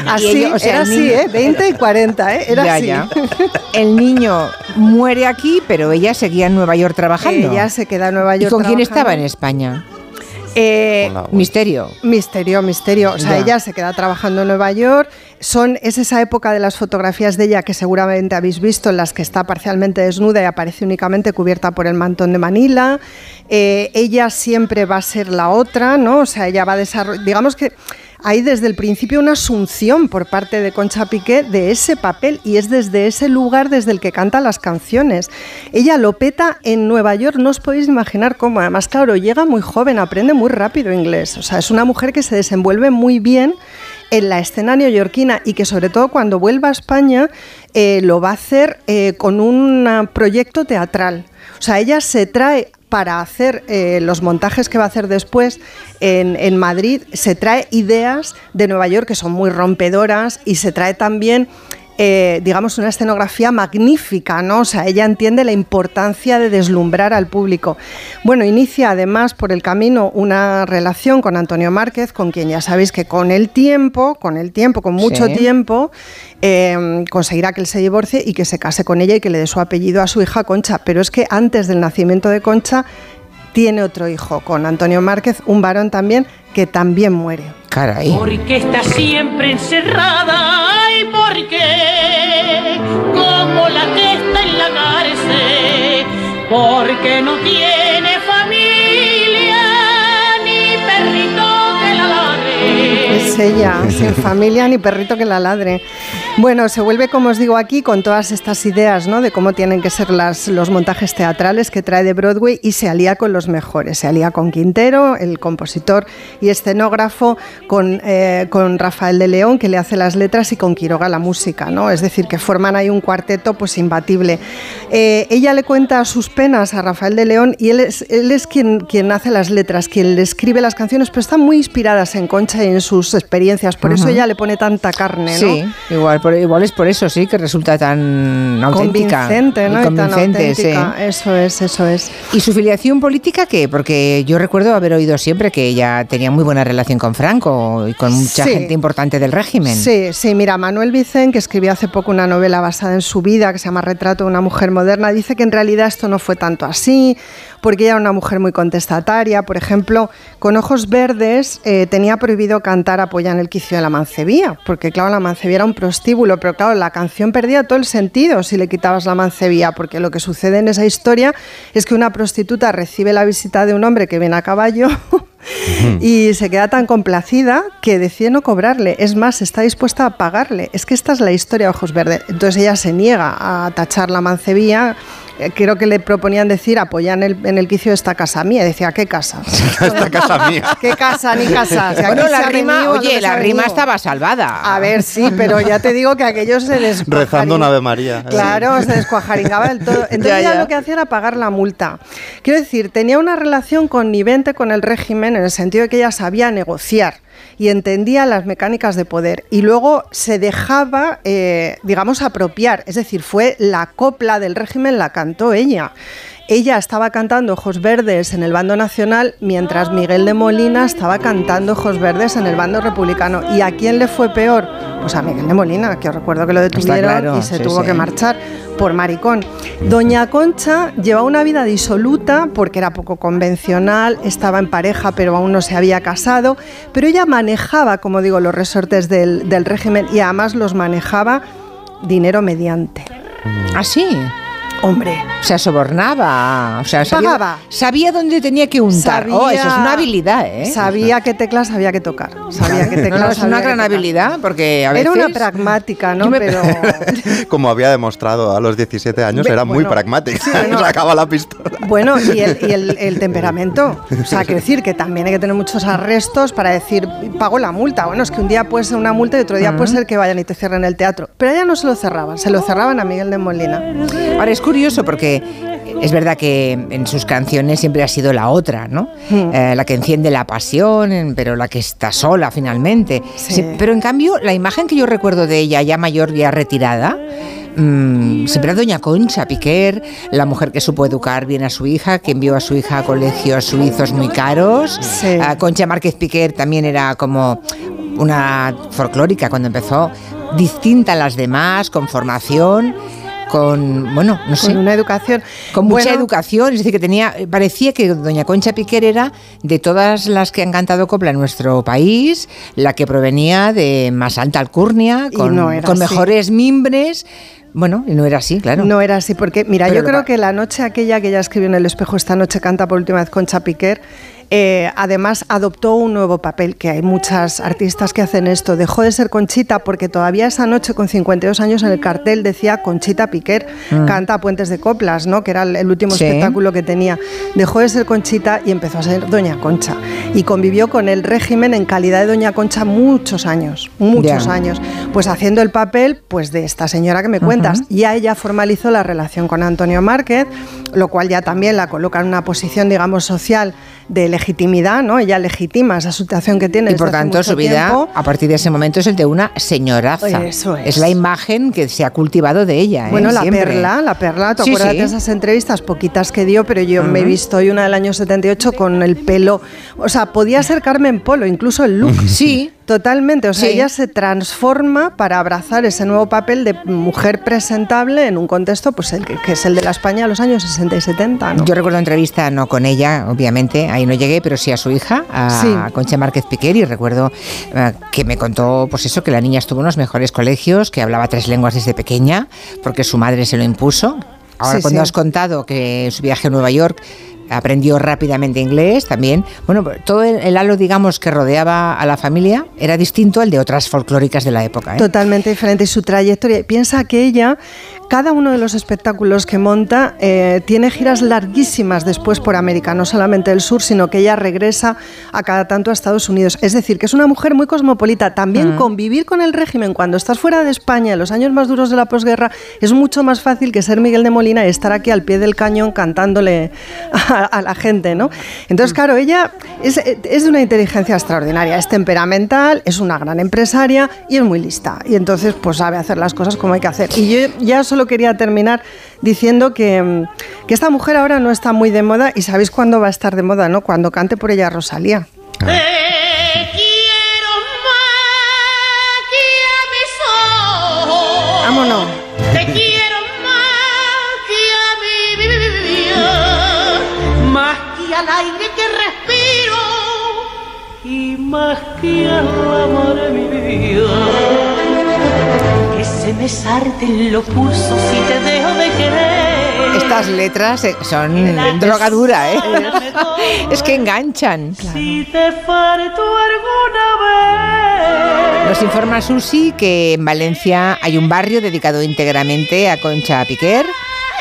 Así, Y ella, o sea, era así, niño- ¿eh? 20 y 40, ¿eh? Era Ya, así. ya. El niño muere aquí, pero ella seguía en Nueva York trabajando. Ella se queda en Nueva ¿Y York con quién estaba en España? Eh, Misterio. Misterio, misterio. O sea, Ya. ella se queda trabajando en Nueva York. Son, es esa época de las fotografías de ella que seguramente habéis visto, en las que está parcialmente desnuda y aparece únicamente cubierta por el mantón de Manila. Eh, ella siempre va a ser la otra, ¿no? O sea, ella va a desarrollar. Digamos que hay desde el principio una asunción por parte de Concha Piqué de ese papel y es desde ese lugar desde el que canta las canciones. Ella lo peta en Nueva York, no os podéis imaginar cómo. Además, claro, llega muy joven, aprende muy rápido inglés. O sea, es una mujer que se desenvuelve muy bien en la escena neoyorquina y que sobre todo cuando vuelva a España eh, lo va a hacer eh, con un ah, proyecto teatral. O sea, ella se trae para hacer eh, los montajes que va a hacer después en, en Madrid, se trae ideas de Nueva York que son muy rompedoras y se trae también eh, digamos, una escenografía magnífica, ¿no? O sea, ella entiende la importancia de deslumbrar al público. Bueno, inicia además por el camino una relación con Antonio Márquez, con quien ya sabéis que con el tiempo, con el tiempo, con mucho Sí. tiempo, eh, conseguirá que él se divorcie y que se case con ella y que le dé su apellido a su hija Concha. Pero es que antes del nacimiento de Concha tiene otro hijo con Antonio Márquez, un varón también que también muere. Caray. Porque está siempre encerrada y porque como la que está en la cárcel, porque no tiene familia ni perrito que la ladre. Es ella, sin familia ni perrito que la ladre. Bueno, se vuelve, como os digo aquí, con todas estas ideas ¿no? de cómo tienen que ser las, los montajes teatrales que trae de Broadway y se alía con los mejores. Se alía con Quintero, el compositor y escenógrafo, con, eh, con Rafael de León, que le hace las letras, y con Quiroga la música. ¿no? Es decir, que forman ahí un cuarteto pues imbatible. Eh, ella le cuenta sus penas a Rafael de León y él es, él es quien, quien hace las letras, quien le escribe las canciones, pero están muy inspiradas en Concha y en sus experiencias. Por eso ella le pone tanta carne, ¿no? Sí, igual, por, igual es por eso, sí, que resulta tan auténtica. Convincente, ¿no? y Y tan convincente, sí. auténtica. Eso es, eso es. ¿Y su filiación política qué? Porque yo recuerdo haber oído siempre que ella tenía muy buena relación con Franco y con mucha Sí. gente importante del régimen. Sí, sí, mira, Manuel Vicen, que escribió hace poco una novela basada en su vida, que se llama Retrato de una mujer moderna, dice que en realidad esto no fue tanto así, porque ella era una mujer muy contestataria. Por ejemplo, con Ojos Verdes eh, tenía prohibido cantar Apoya en el quicio de la mancebía, porque claro, la mancebía era un prostíbulo, pero claro, la canción perdía todo el sentido si le quitabas la mancebía, porque lo que sucede en esa historia es que una prostituta recibe la visita de un hombre que viene a caballo y se queda tan complacida que decide no cobrarle. Es más, está dispuesta a pagarle. Es que esta es la historia de Ojos Verdes. Entonces ella se niega a tachar la mancebía. Eh, Creo que le proponían decir apoyar en el, en el quicio de esta casa mía. Decía, ¿qué casa? Esta casa mía. ¿Qué casa ni casa? Bueno, la rima, venido, oye, la rima venido. estaba salvada. A ver, sí, pero ya te digo que aquello se descuajaringaba. Rezando un Ave María. Claro, se descuajaringaba del todo. Entonces ya. lo que hacía era pagar la multa. Quiero decir, tenía una relación connivente con el régimen en el sentido de que ella sabía negociar y entendía las mecánicas de poder y luego se dejaba, eh, digamos, apropiar. Es decir, fue la copla del régimen, la cantó ella. Ella estaba cantando Ojos Verdes en el bando nacional, mientras Miguel de Molina estaba cantando Ojos Verdes en el bando republicano. ¿Y a quién le fue peor? Pues a Miguel de Molina, que os recuerdo que lo detuvieron claro, y se sí, tuvo sí. que marchar por maricón. Doña Concha llevaba una vida disoluta porque era poco convencional, estaba en pareja pero aún no se había casado, pero ella manejaba, como digo, los resortes del, del régimen y además los manejaba dinero mediante. ¿Ah, sí? Hombre. O sea, sobornaba. O sea, sabía, Pagaba. sabía dónde tenía que untar. oh, eso es una habilidad, ¿eh? Sabía qué teclas había que tocar. Sabía qué teclas no, es una gran habilidad porque a veces... Era una pragmática, ¿no? Me- Pero Como había demostrado a los 17 años, era muy pragmática. sí, bueno. Sacaba la pistola. Bueno, y, el, y el- el temperamento. O sea, quiero decir que también hay que tener muchos arrestos para decir, pago la multa. Bueno, es que un día puede ser una multa y otro día puede ser que vayan y te cierren el teatro. Pero ella no se lo cerraban, se lo cerraban a Miguel de Molina. Ahora curioso porque es verdad que en sus canciones siempre ha sido la otra, ¿no? Eh, la que enciende la pasión, pero la que está sola finalmente. Sí. Sí, pero en cambio, la imagen que yo recuerdo de ella ya mayor, ya retirada, mm, siempre era Doña Concha Piquer, la mujer que supo educar bien a su hija, que envió a su hija a colegios suizos muy caros. Sí. Ah, Concha Márquez Piquer también era como una folclórica cuando empezó, distinta a las demás, con formación, con, bueno, no sé. Con una educación. Con mucha Bueno, educación, es decir, que tenía, parecía que doña Concha Piquer era de todas las que han cantado copla en nuestro país, la que provenía de más alta alcurnia, con, no mejores mimbres. Bueno, y no era así, claro. No era así, porque mira, Pero yo creo que la noche aquella que ella escribió en el espejo, esta noche canta por última vez Concha Piquer, eh, además adoptó un nuevo papel, que hay muchas artistas que hacen esto. Dejó de ser Conchita porque todavía esa noche con 52 años en el cartel decía Conchita Piquer, Mm. canta Puentes de Coplas, ¿no? que era el, último Sí. espectáculo que tenía. Dejó de ser Conchita y empezó a ser Doña Concha. Y convivió con el régimen en calidad de Doña Concha muchos años, muchos años. Pues haciendo el papel pues de esta señora que me cuenta comentas. Ya ella formalizó la relación con Antonio Márquez, lo cual ya también la coloca en una posición, digamos, social de legitimidad, ¿no? Ella legitima esa situación que tiene. Y por tanto, su vida, tiempo. a partir de ese momento, es el de una señoraza. Eso es. la imagen que se ha cultivado de ella. ¿eh? Bueno, la Siempre. perla, la perla, ¿te Sí, acuerdas sí. de esas entrevistas poquitas que dio? Pero yo me he visto hoy una del año 78 con el pelo, o sea, podía ser Carmen Polo, incluso el look. Sí. Totalmente, o sea, Sí. ella se transforma para abrazar ese nuevo papel de mujer presentable en un contexto pues el que, que es el de la España de los años 60 y 70, ¿no? Yo recuerdo entrevista, no con ella, obviamente, ahí no llegué, pero sí a su hija, a Sí. Concha Márquez Piquer, y recuerdo eh, que me contó, pues eso, que la niña estuvo en los mejores colegios, que hablaba tres lenguas desde pequeña, porque su madre se lo impuso. Ahora, Sí, cuando sí. has contado que su viaje a Nueva York aprendió rápidamente inglés también. Bueno, todo el, halo, digamos, que rodeaba a la familia era distinto al de otras folclóricas de la época. ¿eh? Totalmente diferente su trayectoria. Piensa que ella, cada uno de los espectáculos que monta, eh, tiene giras larguísimas después por América, no solamente el sur, sino que ella regresa a cada tanto a Estados Unidos. Es decir, que es una mujer muy cosmopolita. También Mm. convivir con el régimen cuando estás fuera de España, en los años más duros de la posguerra, es mucho más fácil que ser Miguel de Molina y estar aquí al pie del cañón cantándole a, a la gente, ¿no? Entonces, claro, ella es, es de una inteligencia extraordinaria, es temperamental, es una gran empresaria y es muy lista. Y entonces, pues sabe hacer las cosas como hay que hacer. Y yo ya solo quería terminar diciendo que, mm, que esta mujer ahora no está muy de moda y sabéis cuándo va a estar de moda, ¿no? Cuando cante por ella Rosalía. Vámonos. Te quiero más que a mi vida, más que al aire que respiro y más que al amor de mi vida. Me sarten los pulsos si te dejo de querer. Estas letras eh, son droga dura, ¿eh? es que enganchan. Si te falto alguna vez. Nos informa Susi que en Valencia hay un barrio dedicado íntegramente a Concha Piquer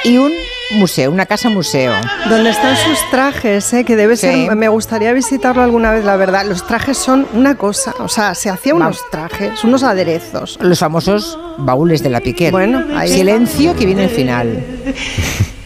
y un museo, una casa museo. Donde están sus trajes, ¿eh? que debe Sí. ser. Me gustaría visitarlo alguna vez, la verdad. Los trajes son una cosa. O sea, se hacía unos trajes, unos aderezos. Los famosos baúles de la Piquer. Bueno, ahí Silencio que viene el final.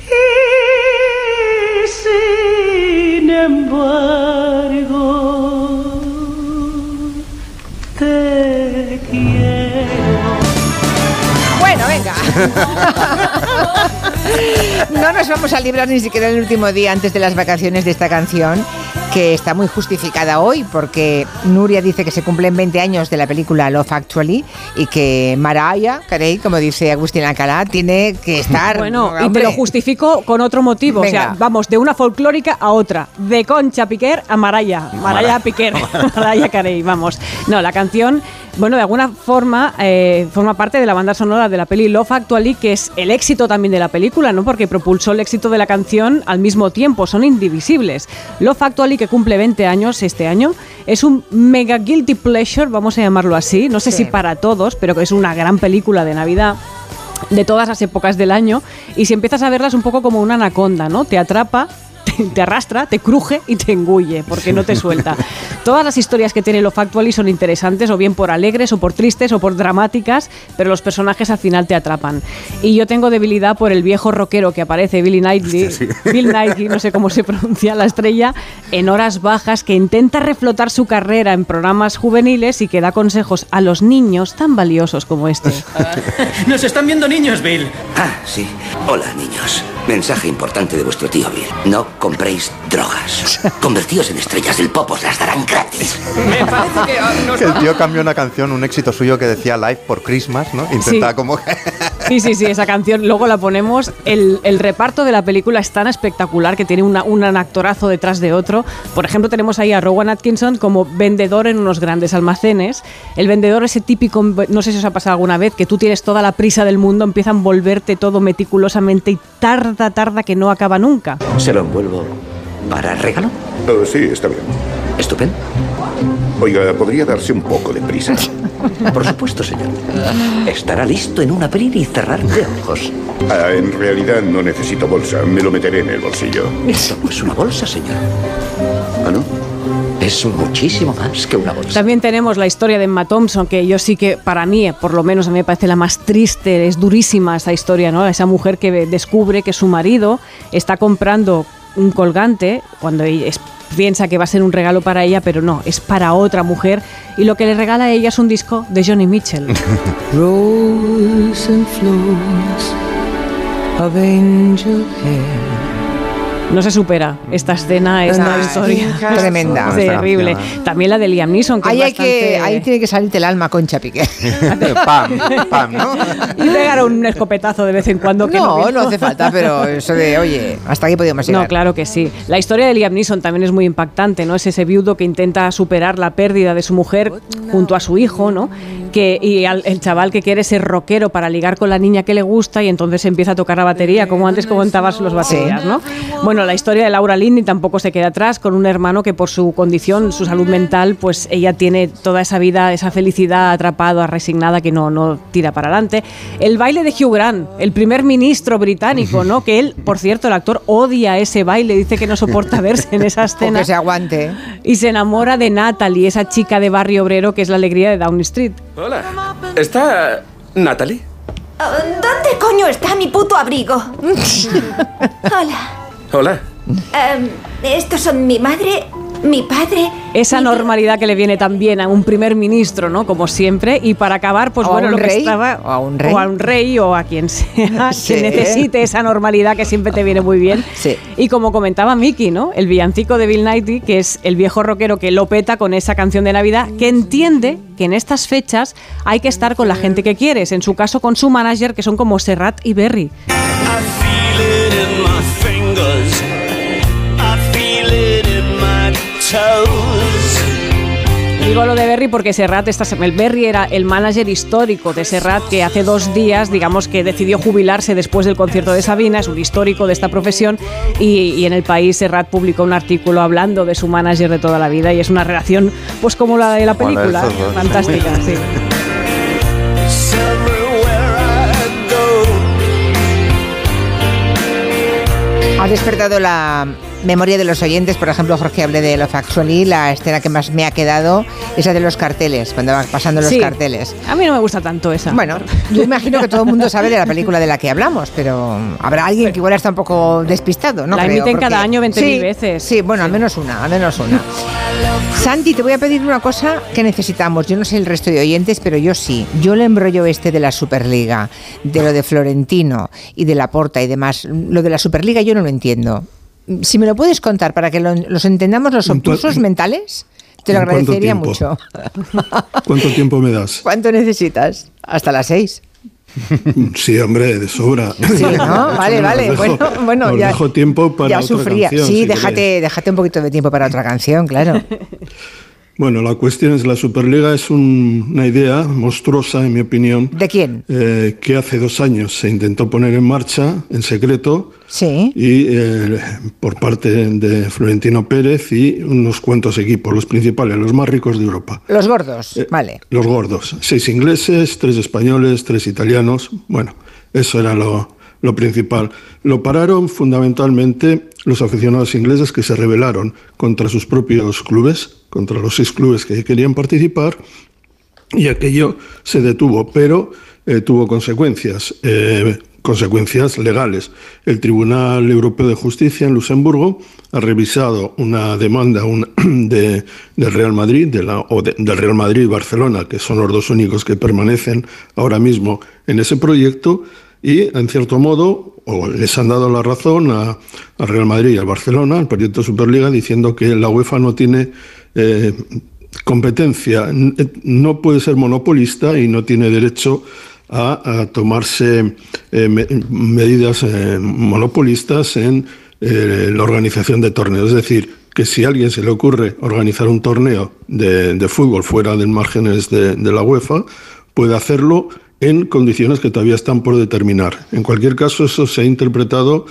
No nos vamos a librar ni siquiera el último día antes de las vacaciones de esta canción, que está muy justificada hoy, porque Nuria dice que se cumplen 20 años de la película Love Actually y que Mariah Carey, como dice Agustín Alcalá, tiene que estar. Bueno, y te lo justifico con otro motivo. O sea, Venga. vamos de una folclórica a otra. De Concha Piquer a Maraya. Maraya Piquer. Maraya Carey, vamos. No, la canción, bueno, de alguna forma eh, forma parte de la banda sonora de la peli Love Actually, que es el éxito también de la película, ¿no? Porque propulsó el éxito de la canción al mismo tiempo. Son indivisibles. Love Actually, que cumple 20 años este año, es un mega guilty pleasure, vamos a llamarlo así. No sé Sí. si para todos, pero que es una gran película de Navidad de todas las épocas del año y si empiezas a verlas un poco como una anaconda, ¿no? Te atrapa, te, te arrastra, te cruje y te engulle porque no te suelta. Todas las historias que tiene Lo Factually son interesantes, o bien por alegres, o por tristes, o por dramáticas, pero los personajes al final te atrapan. Y yo tengo debilidad por el viejo rockero que aparece, Billy Knightley, Bill Knightley, no sé cómo se pronuncia la estrella, en horas bajas, que intenta reflotar su carrera en programas juveniles y que da consejos a los niños tan valiosos como este. Nos están viendo niños, Bill. Ah, sí. Hola, niños. Mensaje importante de vuestro tío Bill. No compréis drogas. Convertíos en estrellas del pop, os las darán gratis. Me parece que nos Que el tío cambió una canción, un éxito suyo que decía Live por Christmas, ¿no? Intentaba Sí. como que... Sí, sí, sí, esa canción luego la ponemos. El, el reparto de la película es tan espectacular que tiene una- un actorazo detrás de otro. Por ejemplo, tenemos ahí a Rowan Atkinson como vendedor en unos grandes almacenes. El vendedor, ese típico, no sé si os ha pasado alguna vez, que tú tienes toda la prisa del mundo, empieza a envolverte todo meticulosamente y tarda, tarda que no acaba nunca. ¿Se lo envuelvo para regalo? Oh, sí, está bien. Estupendo. Oiga, ¿podría darse un poco de prisa? Por supuesto, señor. Estará listo en un abrir y cerrar de ojos. Ah, en realidad no necesito bolsa, me lo meteré en el bolsillo. Esto no es una bolsa, señor. ¿Ah, no? Es muchísimo más que una bolsa. También tenemos la historia de Emma Thompson, que yo sí que, para mí, por lo menos a mí me parece la más triste, es durísima esa historia, ¿no? Esa mujer que descubre que su marido está comprando un colgante cuando ella es- piensa que va a ser un regalo para ella, pero no, es para otra mujer y lo que le regala a ella es un disco de Johnny Mitchell. Rose and flows of angel hair. No se supera esta escena, esta Ay, historia. tremenda. Es terrible. También la de Liam Neeson, que Ahí, es hay que, bastante- ahí tiene que salirte el alma, Concha Piqué. pam, pam, ¿no? Y pegar un escopetazo de vez en cuando. Que No, no, no hace falta, pero eso de, oye, hasta aquí podemos llegar. No, claro que sí. La historia de Liam Neeson también es muy impactante, ¿no? Es ese viudo que intenta superar la pérdida de su mujer junto a su hijo, ¿no? Que, y al- el chaval que quiere ser rockero para ligar con la niña que le gusta y entonces empieza a tocar la batería, como antes comentabas los baterías, ¿no? Bueno, la historia de Laura Linney tampoco se queda atrás, con un hermano que por su condición, su salud mental, pues ella tiene toda esa vida, esa felicidad atrapada, resignada, que no, no tira para adelante. El baile de Hugh Grant, el primer ministro británico, ¿no? Que él, por cierto, el actor odia ese baile, dice que no soporta verse en esa escena. Que se aguante. Y se enamora de Natalie, esa chica de barrio obrero que es la alegría de Downing Street. Hola. ¿Está Natalie? ¿Dónde coño está mi puto abrigo? Hola. Hola. Em, estos son mi madre, mi padre. Esa normalidad que le viene también a un primer ministro, ¿no? Como siempre. Y para acabar, pues O bueno, lo que rey, estaba. o a un rey. O a un rey o a quien sea, Sí. que necesite esa normalidad que siempre te viene muy bien. Sí. Y como comentaba Miki, ¿no? El villancico de Bill Nighy, que es el viejo rockero que lo peta con esa canción de Navidad, que entiende que en estas fechas hay que estar con la gente que quieres. En su caso, con su manager, que son como Serrat y Berry. feel it in my fingers. Digo lo de Berry porque Serrat, esta el Berry era el manager histórico de Serrat que hace dos días, digamos que decidió jubilarse después del concierto de Sabina, es un histórico de esta profesión y, y en el país Serrat publicó un artículo hablando de su manager de toda la vida y es una relación pues como la de la película, fantástica, sí. Ha despertado la memoria de los oyentes, por ejemplo, Jorge hablé de Love Actually, la escena que más me ha quedado es la de los carteles, cuando van pasando los Sí. carteles. A mí no me gusta tanto esa. Bueno, yo imagino que todo el mundo sabe de la película de la que hablamos, pero habrá alguien que igual está un poco despistado, ¿no? La creo, emiten porque- cada año 20.000 Sí, veces. Sí, bueno, al menos una, al menos una. Santi, te voy a pedir una cosa que necesitamos. Yo no sé el resto de oyentes, pero yo sí. Yo el embrollo este de la Superliga, de lo de Florentino y de la Porta y demás, lo de la Superliga yo no lo entiendo. Si me lo puedes contar para que lo- los entendamos los ¿En cua- obtusos mentales, te lo cuánto agradecería mucho. ¿Cuánto tiempo me das? ¿Cuánto necesitas? Hasta las seis. Sí, hombre, de sobra. Sí, ¿no? Vale, vale. dejo- Bueno, bueno, ya. dejo tiempo para ya otra sufría. canción, sí, si déjate, déjate un poquito de tiempo para otra canción, claro. Bueno, la cuestión es, la Superliga es un- una idea monstruosa, en mi opinión. ¿De quién? eh, que hace dos años se intentó poner en marcha en secreto Sí. y eh, por parte de Florentino Pérez y unos cuantos equipos, los principales, los más ricos de Europa. Los gordos, Eh, vale. Los gordos, seis ingleses, tres españoles, tres italianos. Bueno, eso era lo, lo principal. Lo pararon fundamentalmente los aficionados ingleses que se rebelaron contra sus propios clubes, contra los seis clubes que querían participar, y aquello se detuvo, pero eh, tuvo consecuencias, eh, consecuencias legales. El Tribunal Europeo de Justicia en Luxemburgo ha revisado una demanda de, del Real Madrid, de la, o de- del Real Madrid y Barcelona, que son los dos únicos que permanecen ahora mismo en ese proyecto, y en cierto modo o les han dado la razón a, al Real Madrid y al Barcelona, al proyecto Superliga, diciendo que la UEFA no tiene eh, competencia, no puede ser monopolista y no tiene derecho a, a tomarse eh, me- medidas eh, monopolistas en la organización de torneos. Es decir, que si a alguien se le ocurre organizar un torneo de, fútbol fuera de márgenes de la UEFA, puede hacerlo en condiciones que todavía están por determinar. En cualquier caso, eso se ha interpretado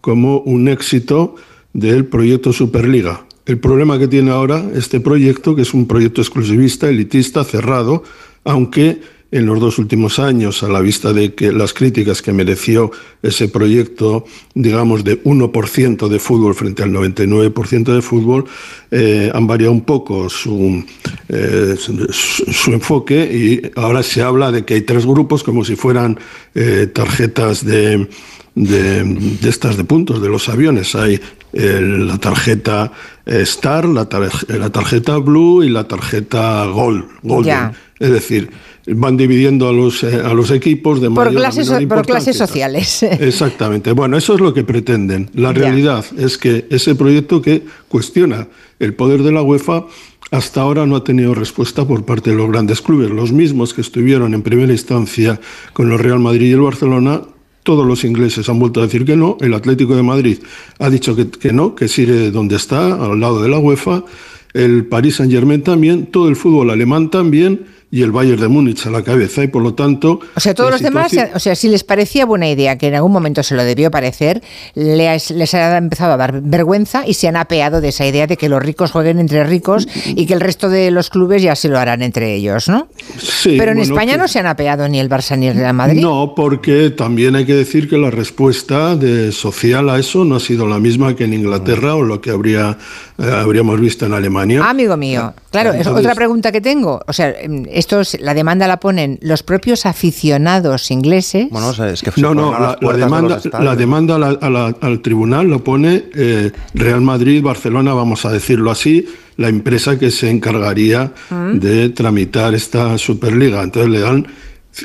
como un éxito del proyecto Superliga. El problema que tiene ahora este proyecto, que es un proyecto exclusivista, elitista, cerrado, aunque en los dos últimos años, a la vista de que las críticas que mereció ese proyecto, digamos, de 1% de fútbol frente al 99% de fútbol, eh, han variado un poco su, eh, su, su enfoque y ahora se habla de que hay tres grupos como si fueran eh, tarjetas de, de, de estas de puntos de los aviones. Hay eh, la tarjeta Star, la, tarje- la tarjeta Blue y la tarjeta Gold. Golden. Es decir, van dividiendo a los, eh, a los equipos de Por mayor clases, menor por clases sociales. Exactamente. Bueno, eso es lo que pretenden. La Ya. realidad es que ese proyecto que cuestiona el poder de la UEFA hasta ahora no ha tenido respuesta por parte de los grandes clubes. Los mismos que estuvieron en primera instancia con el Real Madrid y el Barcelona, todos los ingleses han vuelto a decir que no. El Atlético de Madrid ha dicho que, que no, que sigue donde está, al lado de la UEFA. El Paris Saint Germain también, todo el fútbol alemán también y el Bayern de Múnich a la cabeza. Y por lo tanto. O sea, todos los demás, o sea, si les parecía buena idea, que en algún momento se lo debió parecer, les, les ha empezado a dar vergüenza y se han apeado de esa idea de que los ricos jueguen entre ricos y que el resto de los clubes ya se lo harán entre ellos, ¿no? Sí, Pero en bueno, España que- no se han apeado ni el Barça ni el Real Madrid. No, porque también hay que decir que la respuesta de social a eso no ha sido la misma que en Inglaterra o lo que habría, eh, habríamos visto en Alemania. Ah, amigo mío, claro, es Entonces- otra pregunta que tengo. O sea, em, esto es- la demanda la ponen los propios aficionados ingleses. Bueno, o sea, es que No, no, la, la puertas de demanda, los estadios. la demanda a la- a la- al tribunal lo pone eh, Real Madrid, Barcelona, vamos a decirlo así, la empresa que se encargaría Mm. de tramitar esta Superliga. Entonces le dan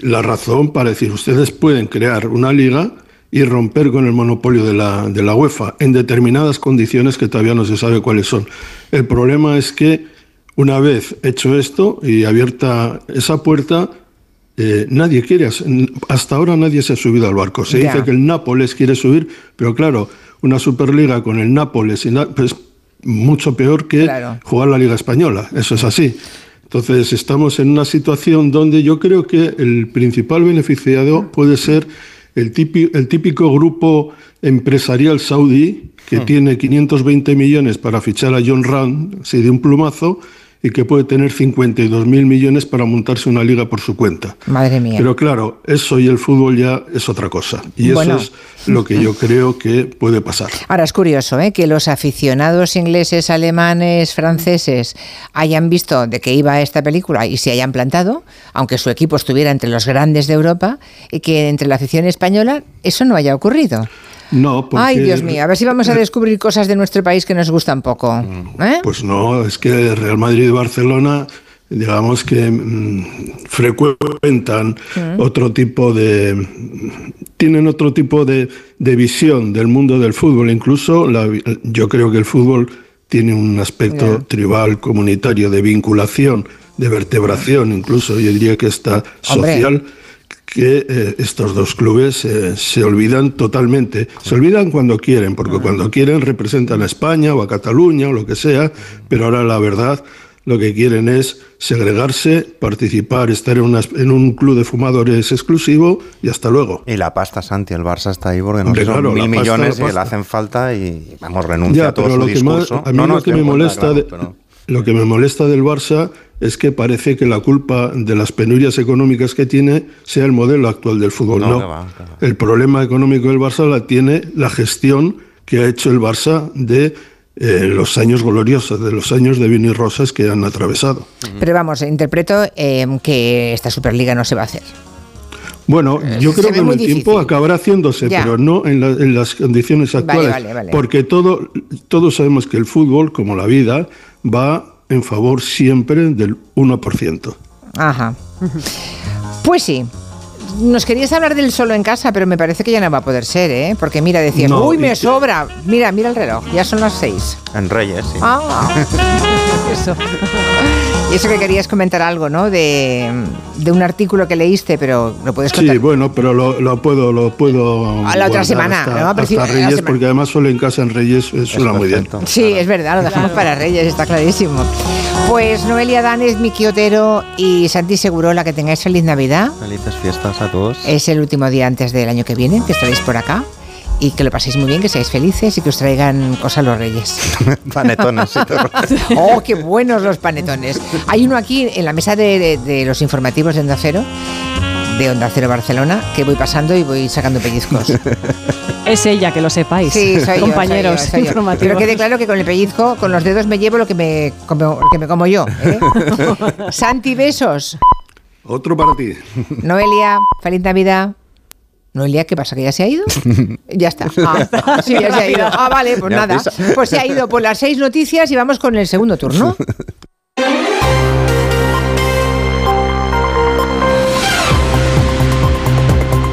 la razón para decir, ustedes pueden crear una liga y romper con el monopolio de la, de la UEFA en determinadas condiciones que todavía no se sabe cuáles son. El problema es que una vez hecho esto y abierta esa puerta, eh, nadie quiere, as- hasta ahora nadie se ha subido al barco. Se dice que el Nápoles quiere subir, pero claro, una Superliga con el Nápoles y na- pues, mucho peor que Claro. jugar la Liga Española. Eso es así. Entonces estamos en una situación donde yo creo que el principal beneficiado puede ser el típico, el típico grupo empresarial saudí que tiene 520 millones para fichar a John Rand, así de un plumazo, y que puede tener 52 mil millones para montarse una liga por su cuenta. Madre mía. Pero claro, eso y el fútbol ya es otra cosa. Y Bueno. eso es lo que yo creo que puede pasar. Ahora es curioso ¿eh? que los aficionados ingleses, alemanes, franceses hayan visto de qué iba esta película y se hayan plantado, aunque su equipo estuviera entre los grandes de Europa, y que entre la afición española eso no haya ocurrido. No, porque, Ay, Dios mío, a ver si vamos a descubrir cosas de nuestro país que nos gustan poco. ¿eh? Pues no, es que Real Madrid y Barcelona, digamos que mm, frecuentan otro tipo de. tienen otro tipo de, de visión del mundo del fútbol. Incluso la- yo creo que el fútbol tiene un aspecto tribal, comunitario, de vinculación, de vertebración, incluso yo diría que está Hombre. Que eh, estos dos clubes eh, se olvidan totalmente. Se olvidan cuando quieren, porque cuando quieren representan a España o a Cataluña o lo que sea, pero ahora la verdad lo que quieren es segregarse, participar, estar en, una- en un club de fumadores exclusivo y hasta luego. Y la pasta, Santi, el Barça está ahí porque no Hombre, claro, mil pasta, millones la y le pasta. hacen falta y vamos, renuncia Ya, a todo pero su lo que, más, a mí no, lo que me molesta claro, de, pero- lo que me molesta del Barça es que parece que la culpa de las penurias económicas que tiene sea el modelo actual del fútbol. No, No, que va, que va. el problema económico del Barça la tiene la gestión que ha hecho el Barça de eh, los años gloriosos, de los años de Vini Rosas que han atravesado. Pero vamos, interpreto eh, que esta Superliga no se va a hacer. Bueno, yo Eh, se creo que en muy el tiempo difícil. acabará haciéndose, Ya. pero no en, la- en las condiciones Vale, actuales. vale, vale. Porque todo, todos sabemos que el fútbol, como la vida, va en favor siempre del 1%. Ajá. Pues sí. Nos querías hablar del solo en casa, pero me parece que ya no va a poder ser, ¿eh? Porque mira, decías, No, uy, me que- sobra. Mira, mira el reloj, ya son las seis. En Reyes, sí. Ah, eso. Y eso que querías comentar algo, ¿no? De, de un artículo que leíste, pero lo puedes contar. Sí, bueno, pero lo, lo puedo, lo puedo. A la otra semana, hasta, ¿no? Hasta la Reyes, semana. porque además solo en casa en Reyes eh, suena muy bien. Sí, es verdad, lo dejamos para Reyes, está clarísimo. Pues Noelia Danes, Miki Otero y Santi Segurola, que tengáis feliz Navidad. Felices fiestas a todos. Es el último día antes del año que viene, que estaréis por acá. Y que lo paséis muy bien, que seáis felices y que os traigan cosas los reyes. Panetones. ¡Oh, qué buenos los panetones! Hay uno aquí en la mesa de, de- de los informativos de Onda Cero de Onda Cero Barcelona, que voy pasando y voy sacando pellizcos. Es ella, que lo sepáis. Sí, soy yo, compañeros soy yo, soy yo. informativos. Pero quede claro que con el pellizco, con los dedos me llevo lo que me como, lo que me como yo. ¿eh? Santi, besos. Otro para ti. Noelia, feliz Navidad. Noelia, ¿qué pasa? ¿Que ya se ha ido? Ya está. Ah, sí, ya se ha ido. Ah, vale, pues Ya nada. pesa. Pues se ha ido por las seis noticias y vamos con el segundo turno.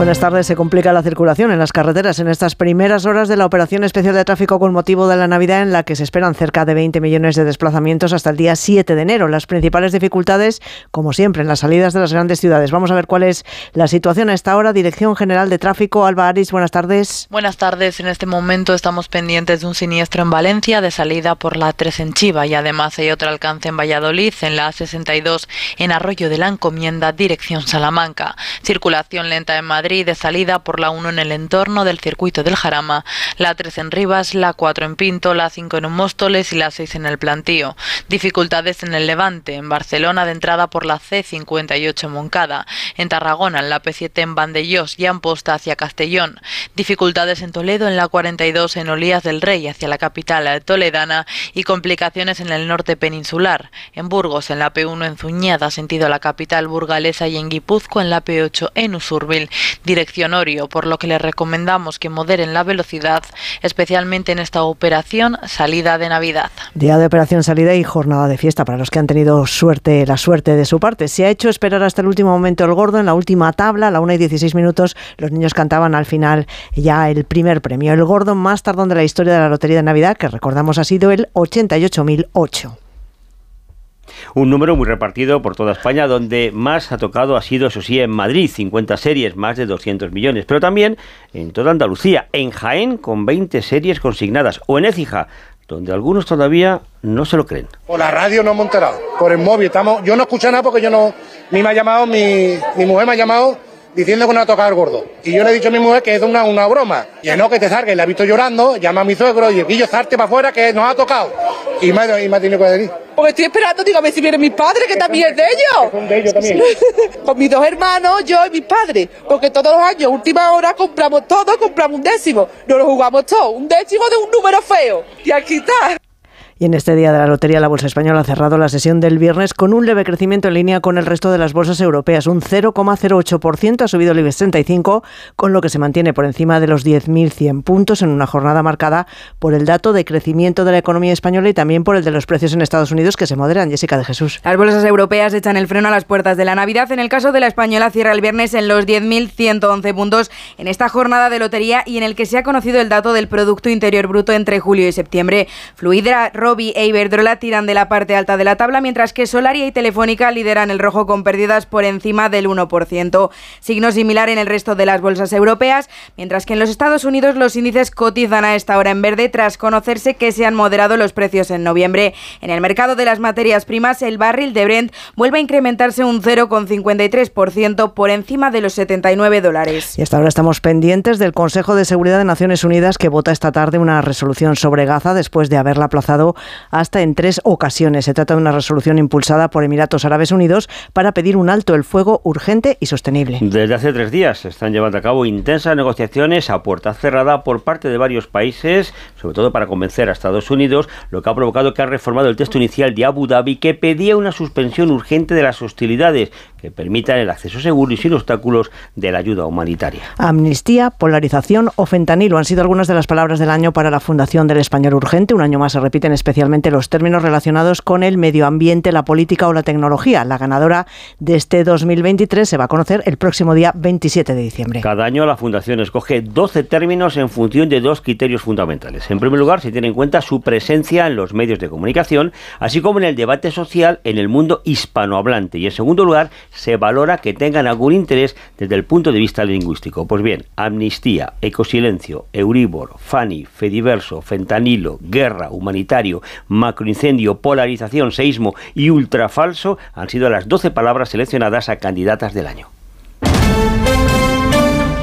Buenas tardes. Se complica la circulación en las carreteras en estas primeras horas de la operación especial de tráfico con motivo de la Navidad en la que se esperan cerca de 20 millones de desplazamientos hasta el día 7 de enero. Las principales dificultades, como siempre, en las salidas de las grandes ciudades. Vamos a ver cuál es la situación a esta hora. Dirección General de Tráfico, Alba Aris, buenas tardes. Buenas tardes. En este momento estamos pendientes de un siniestro en Valencia de salida por la 3 en Chiva y además hay otro alcance en Valladolid en la A62 en Arroyo de la Encomienda dirección Salamanca. Circulación lenta en Madrid de salida por la 1 en el entorno del circuito del Jarama, la 3 en Rivas, la 4 en Pinto, la 5 en Móstoles y la 6 en el Plantío. Dificultades en el Levante, en Barcelona de entrada por la C58 en Moncada, en Tarragona en la P7 en Vandellós y Amposta hacia Castellón. Dificultades en Toledo en la 42 en Olías del Rey hacia la capital toledana y complicaciones en el norte peninsular. En Burgos en la P1 en Zuñada sentido la capital burgalesa y en Guipúzcoa en la P8 en Usurbil dirección Orio, por lo que les recomendamos que moderen la velocidad, especialmente en esta operación salida de Navidad. Día de operación salida y jornada de fiesta para los que han tenido suerte, la suerte de su parte. Se ha hecho esperar hasta el último momento el gordo en la última tabla, a la 1 y 16 minutos. Los niños cantaban al final ya el primer premio. El gordo más tardón de la historia de la Lotería de Navidad, que recordamos ha sido el 88.008. Un número muy repartido por toda España, donde más ha tocado ha sido, eso sí, en Madrid, 50 series, más de 200 millones, pero también en toda Andalucía, en Jaén, con 20 series consignadas, o en Écija, donde algunos todavía no se lo creen. Por la radio no hemos enterado, por el móvil. Estamos, yo no escuché nada porque yo no. Ni me ha llamado, mi, mi mujer me ha llamado diciendo que no ha tocado el gordo. Y yo le he dicho a mi mujer que es una, una broma. Y no, que te salga. Y la he visto llorando, llama a mi suegro y el guillo salte para afuera que nos ha tocado. Y me, y me ha tenido que decir. Porque estoy esperando, digo, a ver si vienen mis padres, que también es de ellos. Son de ellos también. Con mis dos hermanos, yo y mis padres. Porque todos los años, última hora, compramos todo, compramos un décimo. No lo jugamos todo. Un décimo de un número feo. Y aquí está. Y en este día de la Lotería, la Bolsa Española ha cerrado la sesión del viernes con un leve crecimiento en línea con el resto de las bolsas europeas. Un 0,08% ha subido el IBEX 35, con lo que se mantiene por encima de los 10.100 puntos en una jornada marcada por el dato de crecimiento de la economía española y también por el de los precios en Estados Unidos que se moderan. Jessica de Jesús. Las bolsas europeas echan el freno a las puertas de la Navidad. En el caso de la española cierra el viernes en los 10.111 puntos en esta jornada de lotería y en el que se ha conocido el dato del Producto Interior Bruto entre julio y septiembre. Fluidra, Robi e Iberdrola tiran de la parte alta de la tabla, mientras que Solaria y Telefónica lideran el rojo con pérdidas por encima del 1%. Signo similar en el resto de las bolsas europeas, mientras que en los Estados Unidos los índices cotizan a esta hora en verde tras conocerse que se han moderado los precios en noviembre. En el mercado de las materias primas, el barril de Brent vuelve a incrementarse un 0,53% por encima de los 79 dólares. Y hasta ahora estamos pendientes del Consejo de Seguridad de Naciones Unidas que vota esta tarde una resolución sobre Gaza después de haberla aplazado hasta en tres ocasiones. Se trata de una resolución impulsada por Emiratos Árabes Unidos para pedir un alto el fuego urgente y sostenible. Desde hace tres días se están llevando a cabo intensas negociaciones a puerta cerrada por parte de varios países, sobre todo para convencer a Estados Unidos, lo que ha provocado que ha reformado el texto inicial de Abu Dhabi que pedía una suspensión urgente de las hostilidades que permitan el acceso seguro y sin obstáculos de la ayuda humanitaria. Amnistía, polarización o fentanilo han sido algunas de las palabras del año para la Fundación del Español Urgente. Un año más se repiten especialmente los términos relacionados con el medio ambiente, la política o la tecnología. La ganadora de este 2023 se va a conocer el próximo día 27 de diciembre. Cada año la Fundación escoge 12 términos en función de dos criterios fundamentales. En primer lugar, se tiene en cuenta su presencia en los medios de comunicación, así como en el debate social en el mundo hispanohablante. Y en segundo lugar, se valora que tengan algún interés desde el punto de vista lingüístico. Pues bien, amnistía, ecosilencio, Euribor, Fani, Fediverso, fentanilo, guerra, humanitario, macroincendio, polarización, seísmo y ultrafalso han sido las 12 palabras seleccionadas a candidatas del año.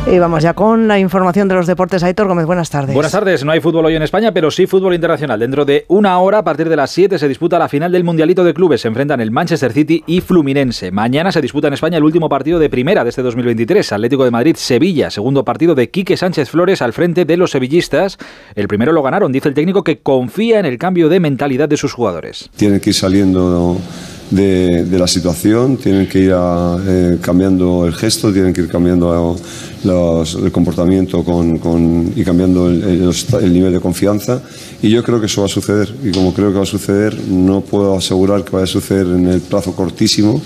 Y vamos ya con la información de los deportes. Aitor Gómez, buenas tardes. Buenas tardes. No hay fútbol hoy en España, pero sí fútbol internacional. Dentro de una hora, a partir de las 7, se disputa la final del Mundialito de Clubes. Se enfrentan el Manchester City y Fluminense. Mañana se disputa en España el último partido de primera de este 2023. Atlético de Madrid-Sevilla. Segundo partido de Quique Sánchez Flores al frente de los sevillistas. El primero lo ganaron, dice el técnico, que confía en el cambio de mentalidad de sus jugadores. Tienen que ir saliendo de, de la situación, tienen que ir eh, cambiando el gesto, tienen que ir cambiando los- el comportamiento con, con- y cambiando el nivel de confianza. Y yo creo que eso va a suceder. Y como creo que va a suceder, no puedo asegurar que vaya a suceder en el plazo cortísimo.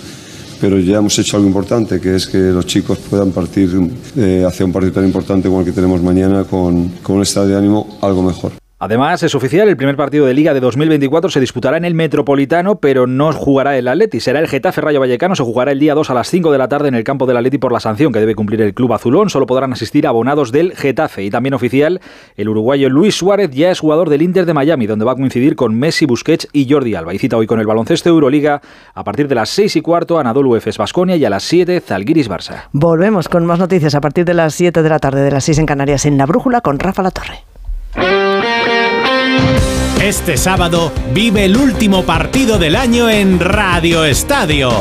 Pero ya hemos hecho algo importante, que es que los chicos puedan partir eh, hacia un partido tan importante como el que tenemos mañana con, con un estado de ánimo algo mejor. Además, es oficial, el primer partido de Liga de 2024 se disputará en el Metropolitano, pero no jugará el Atleti. Será el Getafe Rayo Vallecano, se jugará el día 2 a las 5 de la tarde en el campo del Atleti por la sanción que debe cumplir el club azulón. Solo podrán asistir abonados del Getafe. Y también oficial, el uruguayo Luis Suárez ya es jugador del Inter de Miami, donde va a coincidir con Messi, Busquets y Jordi Alba. Y cita hoy con el baloncesto Euroliga a partir de las 6 y cuarto, Anadolu Efes Basconia y a las 7, Zalgiris Barça. Volvemos con más noticias a partir de las 7 de la tarde, de las 6 en Canarias, en La Brújula, con Rafa La Torre. Este sábado vive el último partido del año en Radio Estadio.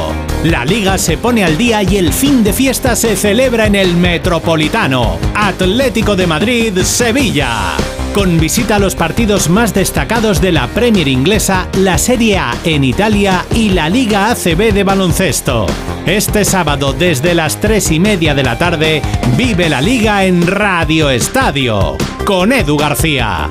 La liga se pone al día y el fin de fiesta se celebra en el Metropolitano. Atlético de Madrid, Sevilla. Con visita a los partidos más destacados de la Premier inglesa, la Serie A en Italia y la Liga ACB de baloncesto. Este sábado desde las 3 y media de la tarde, vive la liga en Radio Estadio. Con Edu García.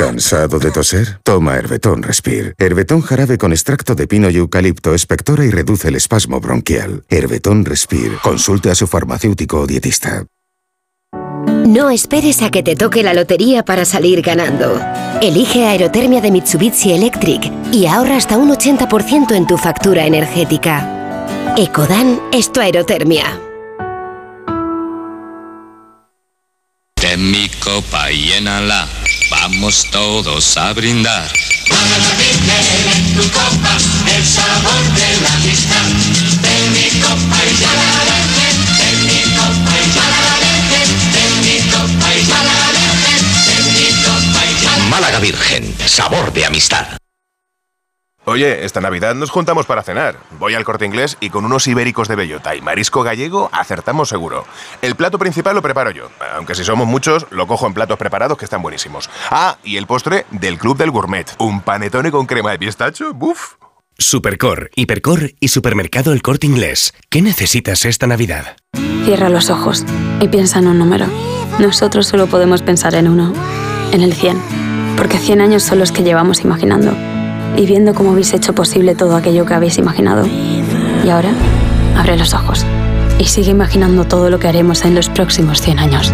¿Cansado de toser? Toma Herbetón Respire. Herbetón jarabe con extracto de pino y eucalipto espectora y reduce el espasmo bronquial. Herbetón Respire. Consulte a su farmacéutico o dietista. No esperes a que te toque la lotería para salir ganando. Elige Aerotermia de Mitsubishi Electric y ahorra hasta un 80% en tu factura energética. Ecodan es tu aerotermia. Ten mi copa y llénala, vamos todos a brindar. en tu copa el sabor de la amistad. De mi copa y ya la dejen, de mi copa y ya la dejen, de mi copa y ya la dejen, de mi copa y ya la Málaga Virgen, sabor de amistad. Oye, esta Navidad nos juntamos para cenar. Voy al corte inglés y con unos ibéricos de bellota y marisco gallego acertamos seguro. El plato principal lo preparo yo, aunque si somos muchos, lo cojo en platos preparados que están buenísimos. Ah, y el postre del Club del Gourmet. Un panetone con crema de pistacho, ¡buf! Supercor, Hipercor y Supermercado El Corte Inglés. ¿Qué necesitas esta Navidad? Cierra los ojos y piensa en un número. Nosotros solo podemos pensar en uno, en el 100, porque 100 años son los que llevamos imaginando y viendo cómo habéis hecho posible todo aquello que habéis imaginado. Y ahora, abre los ojos y sigue imaginando todo lo que haremos en los próximos 100 años.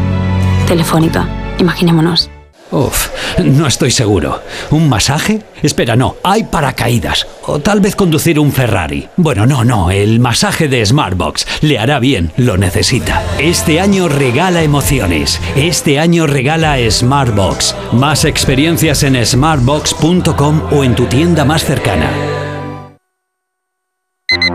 Telefónica, imaginémonos. Uf, no estoy seguro. ¿Un masaje? Espera, no, hay paracaídas. O tal vez conducir un Ferrari. Bueno, no, no, el masaje de Smartbox le hará bien, lo necesita. Este año regala emociones. Este año regala Smartbox. Más experiencias en smartbox.com o en tu tienda más cercana.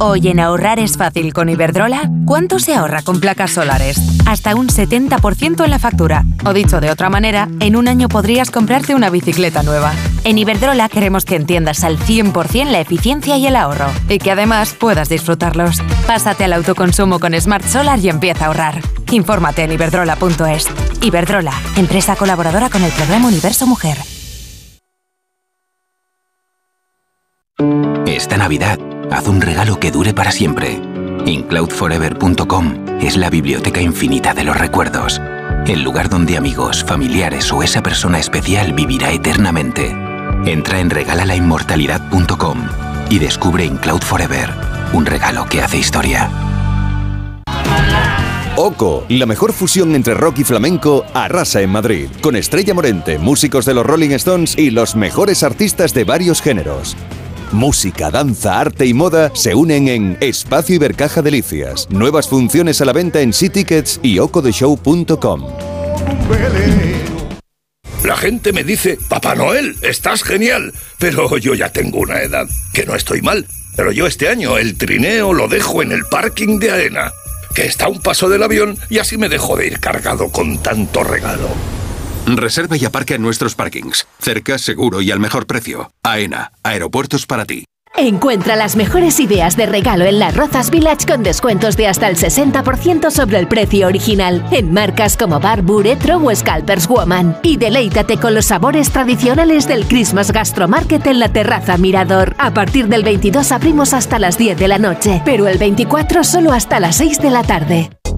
Hoy en ahorrar es fácil con Iberdrola. ¿Cuánto se ahorra con placas solares? Hasta un 70% en la factura. O dicho de otra manera, en un año podrías comprarte una bicicleta nueva. En Iberdrola queremos que entiendas al 100% la eficiencia y el ahorro. Y que además puedas disfrutarlos. Pásate al autoconsumo con Smart Solar y empieza a ahorrar. Infórmate en iberdrola.es. Iberdrola, empresa colaboradora con el programa Universo Mujer. Esta Navidad, haz un regalo que dure para siempre. InCloudForever.com es la biblioteca infinita de los recuerdos. El lugar donde amigos, familiares o esa persona especial vivirá eternamente. Entra en regalalainmortalidad.com y descubre InCloud Forever, un regalo que hace historia. Oco, la mejor fusión entre rock y flamenco, arrasa en Madrid, con Estrella Morente, músicos de los Rolling Stones y los mejores artistas de varios géneros. Música, danza, arte y moda se unen en Espacio Ibercaja Delicias. Nuevas funciones a la venta en Tickets y ocodeshow.com. La gente me dice, Papá Noel, estás genial. Pero yo ya tengo una edad, que no estoy mal. Pero yo este año el trineo lo dejo en el parking de AENA, que está a un paso del avión y así me dejo de ir cargado con tanto regalo. Reserva y aparca en nuestros parkings. Cerca, seguro y al mejor precio. AENA, aeropuertos para ti. Encuentra las mejores ideas de regalo en las Rozas Village con descuentos de hasta el 60% sobre el precio original en marcas como Barbu, Retro o Scalpers Woman. Y deleítate con los sabores tradicionales del Christmas Gastro Market en la terraza Mirador. A partir del 22 abrimos hasta las 10 de la noche, pero el 24 solo hasta las 6 de la tarde.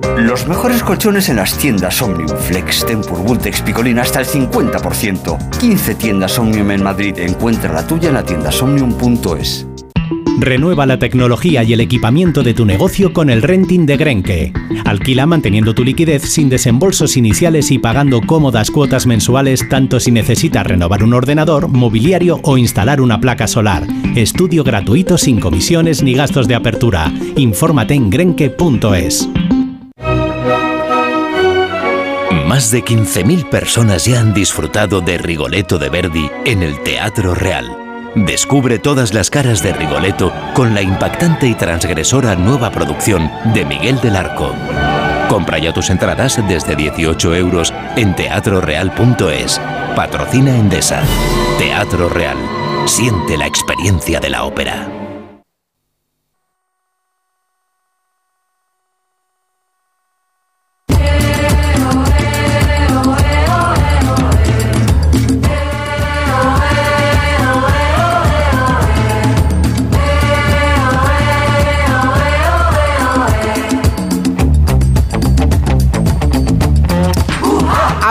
Los mejores colchones en las tiendas Omnium Flex, Tempur, Vultex, Picolina hasta el 50%. 15 tiendas Omnium en Madrid. Encuentra la tuya en la tienda somnium.es. Renueva la tecnología y el equipamiento de tu negocio con el renting de Grenke. Alquila manteniendo tu liquidez sin desembolsos iniciales y pagando cómodas cuotas mensuales tanto si necesitas renovar un ordenador, mobiliario o instalar una placa solar. Estudio gratuito sin comisiones ni gastos de apertura. Infórmate en grenke.es. Más de 15.000 personas ya han disfrutado de Rigoletto de Verdi en el Teatro Real. Descubre todas las caras de Rigoletto con la impactante y transgresora nueva producción de Miguel del Arco. Compra ya tus entradas desde 18 euros en teatroreal.es. Patrocina Endesa. Teatro Real. Siente la experiencia de la ópera.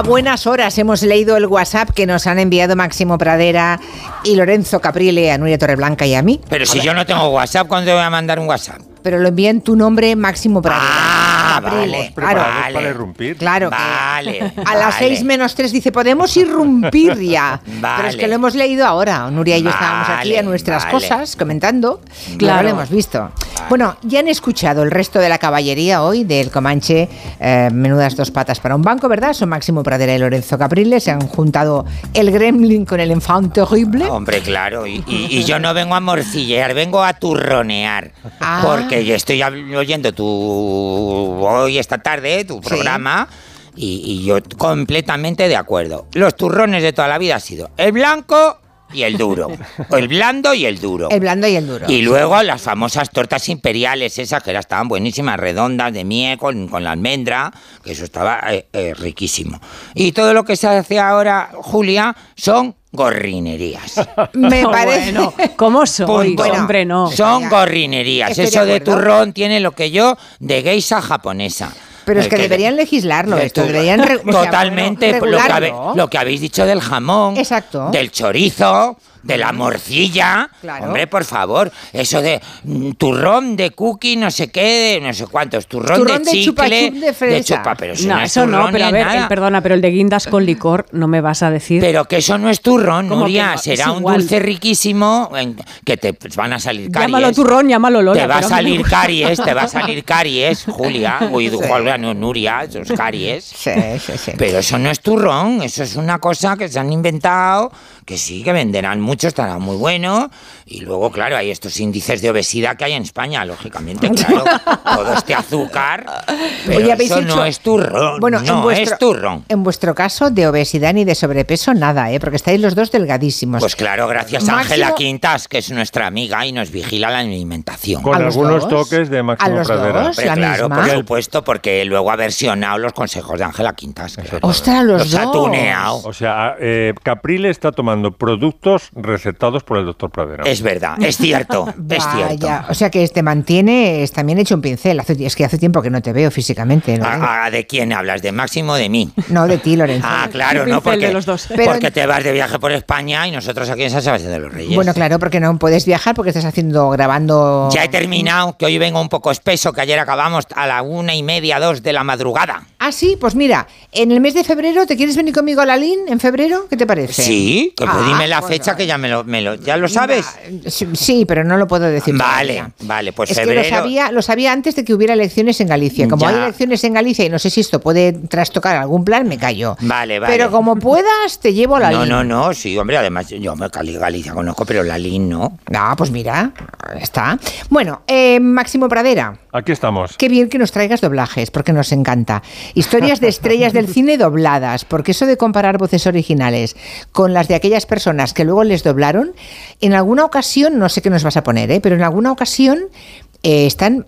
Buenas horas hemos leído el WhatsApp que nos han enviado Máximo Pradera y Lorenzo Caprile a Nuria Torreblanca y a mí. Pero si yo no tengo WhatsApp, ¿cuándo te voy a mandar un WhatsApp? Pero lo envíen tu nombre Máximo Pradera. Ah, Caprile, vale. claro. Para irrumpir. Claro. Vale. A las vale. seis menos tres dice, podemos irrumpir ya. Pero es Vale. que lo hemos leído ahora. Nuria y yo estábamos aquí Vale, a nuestras vale. cosas comentando. Claro, Claro. lo hemos visto. Bueno, ya han escuchado el resto de la caballería hoy del Comanche. eh, menudas dos patas para un banco, ¿verdad? Son Máximo Pradera y Lorenzo Caprile. Se han juntado el gremlin con el enfant terrible. Hombre, claro. Y, y- y yo no vengo a morcillear, vengo a turronear. Ah. Porque yo estoy oyendo tu. Hoy, esta tarde, tu programa. Y, y yo completamente de acuerdo. Los turrones de toda la vida ha sido el blanco y el duro. el blando y el duro. El blando y el duro. Y luego las famosas tortas imperiales, esas que eran- estaban buenísimas, redondas, de miel, con, con la almendra, que eso estaba eh, eh, riquísimo. Y todo lo que se hace ahora, Julia, son gorrinerías. Me No, parece. bueno, ¿Cómo soy? Punto. hombre, no. Son gorrinerías. Eso de turrón tiene lo que yo de geisha japonesa. Pero es que deberían legislarlo esto, deberían re- o sea, Totalmente bueno, lo, que lo que habéis dicho del jamón, Exacto. del chorizo, de la morcilla. Claro. Hombre, por favor, eso de mm, turrón de cookie, no sé qué, de no sé cuántos, turrón, Turrón de de chupa chicle, chup de fresa. chupa, pero eso No, no, es eso no, turrón pero a ver, nada. el- perdona, pero el de guindas con licor no me vas a decir. Pero que eso no es turrón, ¿Cómo que Nuria. no? Será un dulce riquísimo en- que te van a salir caries. Llámalo turrón, llámalo Lola. te va a salir caries, te va a salir caries, Julia. Uy, Julia, no, Nuria, esos caries. Sí, sí, sí. Pero eso no es turrón, eso es una cosa que se han inventado, que sí, que venderán mucho, estará muy bueno. Y luego, claro, hay estos índices de obesidad que hay en España, lógicamente, claro. todo este azúcar. Pero Oye, eso hecho- no es turrón. Bueno, no en vuestro, es turrón. En vuestro caso, de obesidad ni de sobrepeso, nada, ¿eh? Porque estáis los dos delgadísimos. Pues claro, gracias a Máximo- Ángela Quintas, que es nuestra amiga y nos vigila la alimentación. Con ¿A los algunos dos? toques de Máximo ¿A los Pradera. dos? La claro, misma? por supuesto, porque luego ha versionado los consejos de Ángela Quintas. ¡Ostras, los, ha dos! tuneado. O sea, eh, Caprile está tomando productos recetados por el doctor Pradera. Es verdad, es cierto, es cierto. O sea que te mantienes también hecho un pincel. Hace- es que hace tiempo que no te veo físicamente. ¿no? Ah, ah, ¿De quién hablas? ¿De Máximo o de mí? No, de ti, Lorenzo. Ah, claro, no, porque, de los dos. Porque te vas de viaje por España y nosotros aquí en San Sebastián de los Reyes. Bueno, claro, porque no puedes viajar porque estás haciendo, grabando... Ya he terminado, que hoy vengo un poco espeso, que ayer acabamos a la una y media, dos de la madrugada. Ah, sí, pues mira, en el mes de febrero, ¿te quieres venir conmigo a la LIN en febrero? ¿Qué te parece? Sí, pues Ah, dime la pues fecha que ya me lo, me lo- ya lo sabes. Sí, sí, pero no lo puedo decir. Vale, todavía. vale, pues es febrero. que lo sabía, lo sabía antes de que hubiera elecciones en Galicia. Como Ya. hay elecciones en Galicia y no sé si esto puede trastocar algún plan, me callo. Vale, vale. Pero como puedas, te llevo a la no, LIN. no, no, sí, hombre, además yo me Cali- Galicia conozco, pero la LIN no. Ah, pues mira, está. Bueno, eh, Máximo Pradera. Aquí estamos. Qué bien que nos traigas doblajes, porque nos encanta. Historias de estrellas del cine dobladas, porque eso de comparar voces originales con las de aquellas personas que luego les doblaron, en alguna ocasión, no sé qué nos vas a poner, ¿eh? pero en alguna ocasión eh, están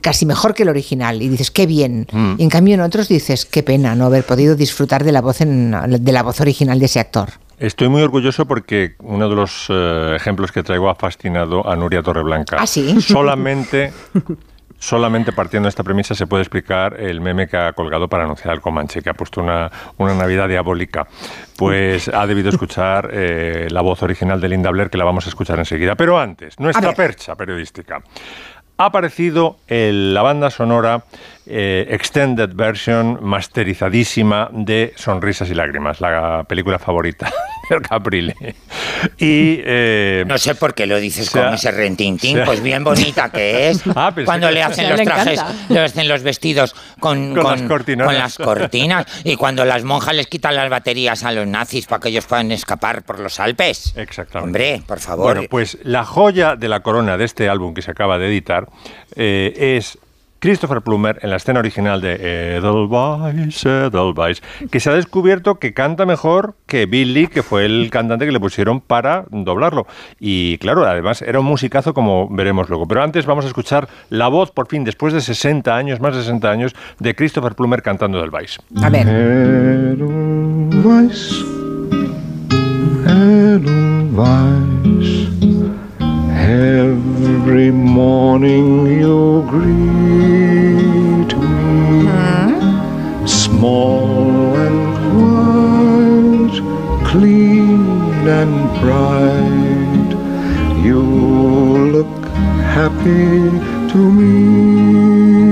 casi mejor que el original y dices qué bien Mm. y en cambio en otros dices qué pena no haber podido disfrutar de la voz en- de la voz original de ese actor Estoy muy orgulloso porque uno de los eh, ejemplos que traigo ha fascinado a Nuria Torreblanca. ¿Ah, sí? Solamente, solamente partiendo de esta premisa se puede explicar el meme que ha colgado para anunciar al Comanche, que ha puesto una, una Navidad diabólica. Pues ha debido escuchar eh, la voz original de Linda Blair, que la vamos a escuchar enseguida. Pero antes, nuestra percha periodística. Ha aparecido en la banda sonora eh, extended version masterizadísima de Sonrisas y Lágrimas, la película favorita Caprile. Y eh, No sé por qué lo dices sea- con ese rentintín, sea- pues bien bonita que es. Ah, cuando le hacen los le trajes, le hacen los vestidos con, Con las con las cortinas. Y cuando las monjas les quitan las baterías a los nazis para que ellos puedan escapar por los Alpes. Exactamente. Hombre, por favor. Bueno, pues la joya de la corona de este álbum que se acaba de editar eh, es Christopher Plummer en la escena original de Edelweiss, Edelweiss, que se ha descubierto que canta mejor que Billy, que fue el cantante que le pusieron para doblarlo. Y claro, además era un musicazo como veremos luego. Pero antes vamos a escuchar la voz, por fin, después de 60 años, más de 60 años, de Christopher Plummer cantando Edelweiss. a ver Edelweiss, Edelweiss. Every morning you greet me, small and white, clean and bright. You look happy to me.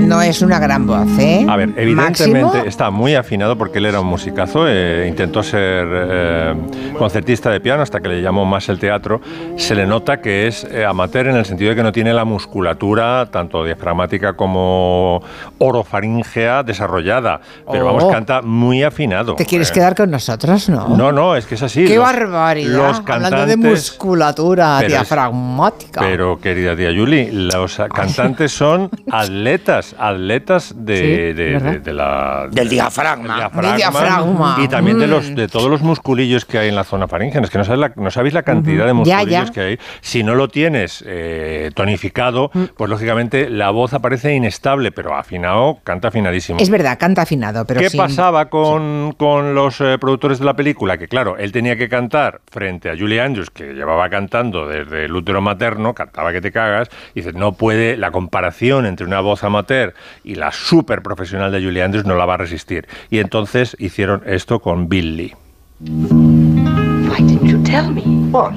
No es una gran voz ¿eh? A ver, evidentemente Máximo, está muy afinado porque él era un musicazo, eh, intentó ser eh, concertista de piano hasta que le llamó más el teatro. Se le nota que es eh, amateur en el sentido de que no tiene la musculatura, tanto diafragmática como orofaringea, desarrollada. Pero vamos, Oh. canta muy afinado. ¿te quieres quedar con nosotros? No. No, no, es que es así. ¡Qué Los- barbaridad! Los Hablando de cantantes- musculatura Pero es- diafragmática. Pero, querida tía Yuli, los cantantes son atletas, atletas de, Sí, de- ¿verdad? de- de la... Del diafragma. diafragma, Del diafragma. Y también de, Mm. los, de todos los musculillos que hay en la zona faríngea. Es que no, sabes la- no sabéis la cantidad de musculillos ya. que hay. Si no lo tienes eh, tonificado, Mm. pues lógicamente la voz aparece inestable, pero afinado, canta afinadísimo. Es verdad, canta afinado, pero ¿Qué pasaba con, con los eh, productores de la película? Que claro, él tenía que cantar frente a Julie Andrews, que llevaba cantando desde el útero materno, cantaba que te cagas, y dices, no puede, la comparación entre una voz amateur y la súper profesional de Julie Andrews no la va a resistir. Y entonces hicieron esto con Bill Lee. Why didn't you tell me? What?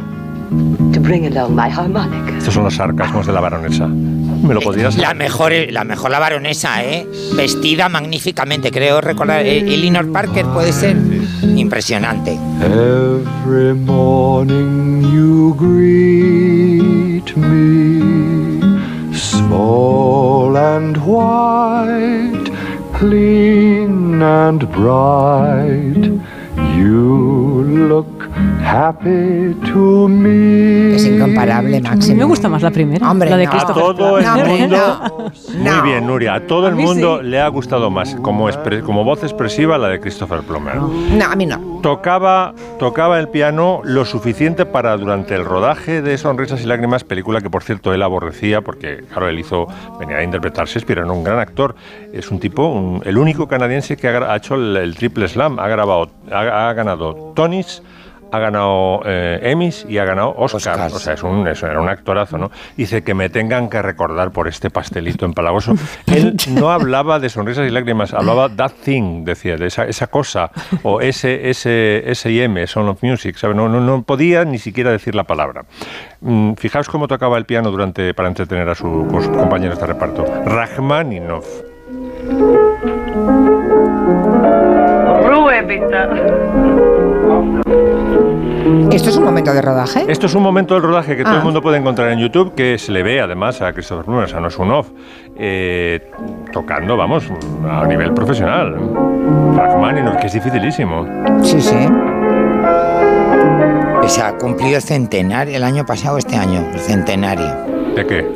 To bring along my harmonica. Estos son los sarcasmos de la baronesa. ¿Me lo podías La mejor, la mejor la baronesa, ¿eh? Vestida magníficamente, creo recordar. eh, Elinor Parker puede ser. Impresionante. Every morning you greet me, small and white, clean and bright. You look happy to me. Es incomparable, Máximo. Me gusta más la primera, Hombre, la de no. Christopher A todo el mundo. no. Muy bien, Nuria. A todo el A mí mundo sí. le ha gustado más como, como voz expresiva la de Christopher Plummer. No, a mí no. Tocaba, tocaba el piano lo suficiente para durante el rodaje de Sonrisas y Lágrimas, película que por cierto él aborrecía porque, claro, él hizo, venía a interpretar Shakespeare, era un gran actor. Es un tipo, un- el único canadiense que ha, ha hecho el, el triple slam, ha, grabado, ha, ha ganado Tonys, ha ganado eh, Emmys y ha ganado Oscar. O sea, es un, eso era un actorazo, ¿no? Dice que me tengan que recordar por este pastelito empalagoso. Él no hablaba de sonrisas y lágrimas, hablaba that thing, decía, de esa, esa cosa, o ese, ese, S&M, Son of Music, ¿sabe? No, no, no podía ni siquiera decir la palabra. Mm, fijaos cómo tocaba el piano durante, para entretener a su- sus compañeros de reparto. Rachmaninov. ¿Esto es un momento de rodaje? Esto es un momento del rodaje que todo Ah. el mundo puede encontrar en YouTube, que se le ve además a Christopher Plummer, o sea, no es un off, eh, tocando, vamos, a nivel profesional. Rachmaninoff, que es dificilísimo. Sí, sí. Se ha cumplido centenario el año pasado, este año, el centenario. ¿De qué?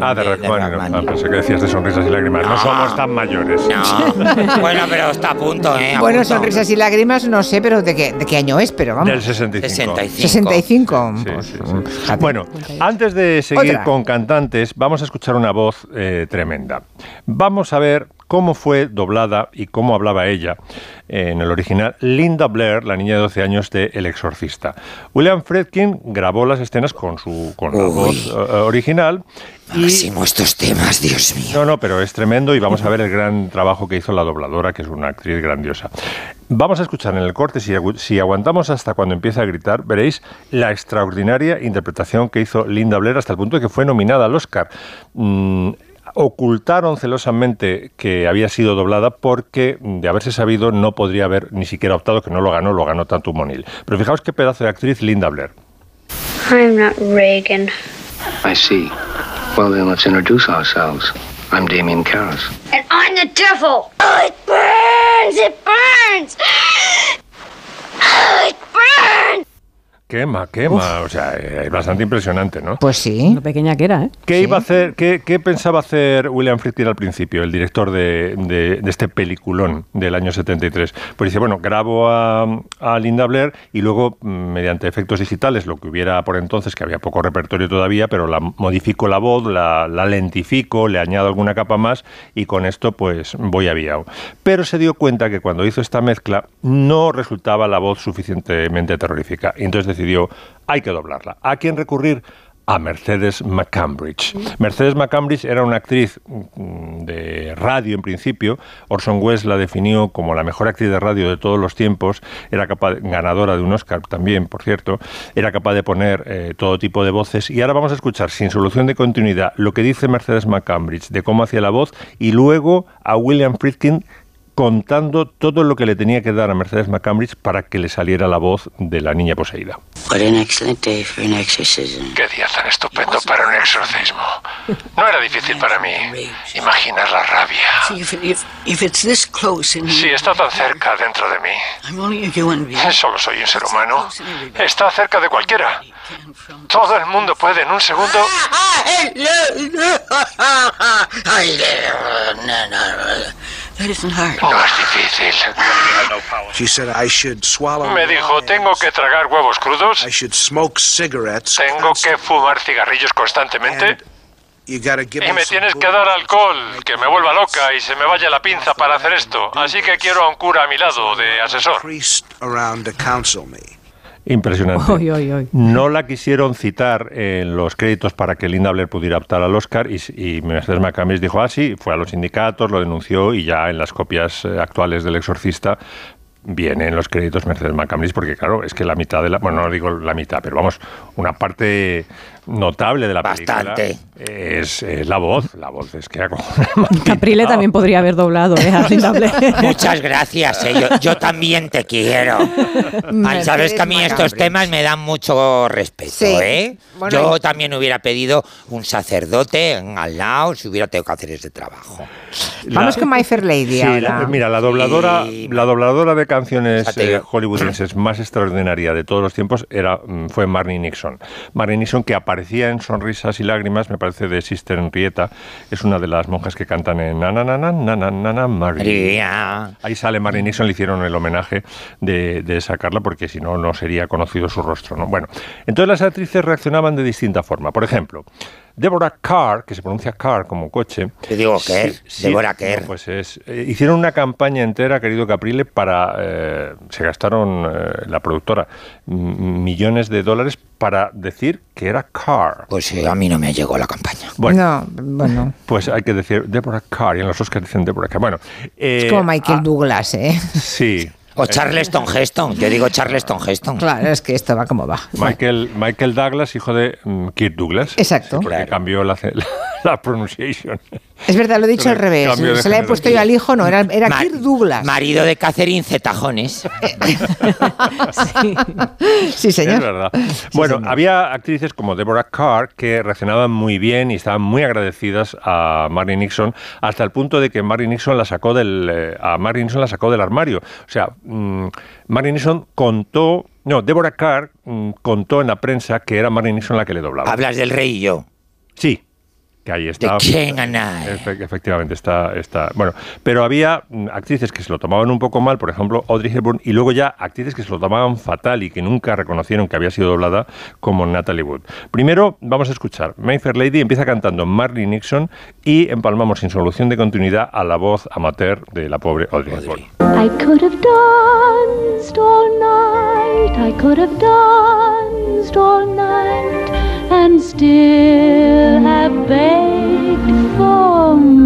ah, de. Ah, pensé que decías de sonrisas y lágrimas. No, somos tan mayores. bueno, pero está a punto, ¿eh? A Bueno, punto. sonrisas y lágrimas, no sé, pero de qué, de qué año es, pero vamos. Del 65. 65. Sí, pues, sí, sí. Bueno, antes de seguir Otra. con cantantes, vamos a escuchar una voz eh, tremenda. Vamos a ver cómo fue doblada y cómo hablaba ella eh, en el original Linda Blair, la niña de 12 años de El Exorcista. William Friedkin grabó las escenas con su con la Uy. voz eh, original. Máximo estos temas, Dios mío. No, no, pero es tremendo y vamos a ver el gran trabajo que hizo la dobladora, que es una actriz grandiosa. Vamos a escuchar en el corte, si, agu- si aguantamos hasta cuando empieza a gritar, veréis la extraordinaria interpretación que hizo Linda Blair hasta el punto de que fue nominada al Oscar. Mm, ocultaron celosamente que había sido doblada porque, de haberse sabido, no podría haber ni siquiera optado, que no lo ganó, lo ganó tanto Monil. Pero fijaos qué pedazo de actriz Linda Blair. I'm not Reagan. I see. Well, then let's introduce ourselves. I'm Damien Karras. And I'm the devil. Oh, it burns! It burns! Oh, it burns! Quema, quema. O sea, es bastante impresionante, ¿no? Pues sí. Lo pequeña que era, ¿eh? ¿Qué iba a hacer, qué, qué pensaba hacer William Friedkin al principio, el director de, de- de este peliculón del año 73? Pues dice, bueno, grabo a, a Linda Blair y luego, mm, mediante efectos digitales, lo que hubiera por entonces, que había poco repertorio todavía, pero la modifico la voz, la, la lentifico, le añado alguna capa más y con esto pues voy aviado. Pero se dio cuenta que cuando hizo esta mezcla no resultaba la voz suficientemente terrorífica. Y entonces decidió, hay que doblarla. ¿A quién recurrir? a Mercedes McCambridge. Mercedes McCambridge era una actriz mm, de radio en principio. Orson Welles la definió como la mejor actriz de radio de todos los tiempos. Era capaz, ganadora de un Oscar también, por cierto. Era capaz de poner eh, todo tipo de voces. Y ahora vamos a escuchar, sin solución de continuidad, lo que dice Mercedes McCambridge de cómo hacía la voz y luego a William Friedkin contando todo lo que le tenía que dar a Mercedes McCambridge para que le saliera la voz de la niña poseída. Qué día tan estupendo para un exorcismo. No era difícil para mí imaginar la rabia. Si está tan cerca dentro de mí, I'm only a human being. solo soy un ser humano, está cerca de cualquiera. Todo el mundo puede en un segundo. That isn't hard. No es difícil. She said I should swallow. Me dijo, tengo que tragar huevos crudos, I should smoke cigarettes. tengo que fumar cigarrillos constantemente You gotta give y me tienes que dar alcohol, que me vuelva loca y se me vaya la pinza para hacer esto. Así que quiero a un cura a mi lado, de asesor. Impresionante. Oy, oy, oy. No la quisieron citar en los créditos para que Linda Blair pudiera optar al Oscar y, y Mercedes McCambridge dijo, ah, sí, fue a los sindicatos, lo denunció y ya en las copias eh, actuales del Exorcista viene en los créditos Mercedes McCambridge porque claro, es que la mitad de la, bueno, no digo la mitad, pero vamos, una parte notable de la Bastante. película es, es la voz, la voz es que Caprile también podría haber doblado, ¿eh? Muchas gracias, eh, yo, yo también te quiero. Ay, Sabes que a mí estos temas me dan mucho respeto, Sí. ¿eh? Bueno, yo y- también hubiera pedido un sacerdote en- al lado si hubiera tenido que hacer ese trabajo. Vamos con My Fair Lady Sí, ahora. la- mira, la dobladora, la dobladora de canciones eh, hollywoodienses más extraordinaria de todos los tiempos era, mm, fue Marnie Nixon. Marnie Nixon, que aparecía en Sonrisas y Lágrimas, me parece, de Sister Henrietta. Es una de las monjas que cantan en Nananana, María. Ahí sale Marie Nixon, le hicieron el homenaje de, de sacarla porque si no, no sería conocido su rostro. ¿no? Bueno, entonces las actrices reaccionaban de distinta forma. Por ejemplo, Deborah Carr, que se pronuncia Carr como coche. Te digo Kerr, Deborah Kerr. no, pues es, eh, hicieron una campaña entera, querido Caprile, para. eh, se gastaron eh, la productora millones de dólares para decir que era Carr. Pues eh, a mí no me llegó la campaña. Bueno, No, bueno. pues hay que decir Deborah Carr, y en los Oscars dicen Deborah Carr. Bueno, Es eh, como Michael ah, Douglas, ¿eh? Sí. O Charleston Heston, yo digo Charleston Heston. Claro, es que esto va como va. Michael, Michael Douglas, hijo de mm, Kirk Douglas. Exacto. Porque cambió la, la pronunciation. Es verdad, lo he dicho al revés. Se la he puesto yo al hijo, no, era, era Ma- Kirk Douglas. Marido de Catherine Zetajones. Sí, señor. Es verdad. bueno, había actrices como Deborah Carr que reaccionaban muy bien y estaban muy agradecidas a Marilyn Nixon hasta el punto de que Marilyn Nixon la sacó del eh, a Marilyn Nixon la sacó del armario. O sea, mm, Marilyn Nixon contó, no, Deborah Carr mm, contó en la prensa que era Marilyn Nixon la que le doblaba. Hablas del rey y yo. Sí, que ahí está. Efe- Efectivamente, está, está. Bueno, pero había mm, actrices que se lo tomaban un poco mal, por ejemplo, Audrey Hepburn, y luego ya actrices que se lo tomaban fatal y que nunca reconocieron que había sido doblada, como Natalie Wood. Primero, vamos a escuchar. My Fair Lady empieza cantando Marley Nixon y empalmamos sin solución de continuidad a la voz amateur de la pobre Audrey Hepburn. I could have danced all night, I could have danced all night, and still have begged for more.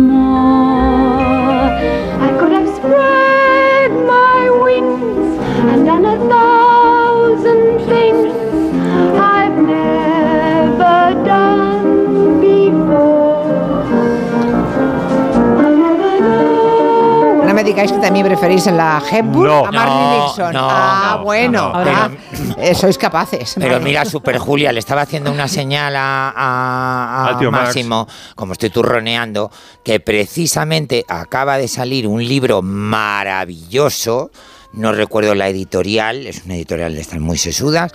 Digáis que también preferís a la Hepburn No. a Marley No, Nixon. no, ah, no, bueno. no, no. ah, eh, sois capaces. Pero Vale. mira, Super Julia, le estaba haciendo una señal a, a- a Al tío Max. Máximo, como estoy turroneando, que precisamente acaba de salir un libro maravilloso, no recuerdo la editorial, es una editorial de estas muy sesudas,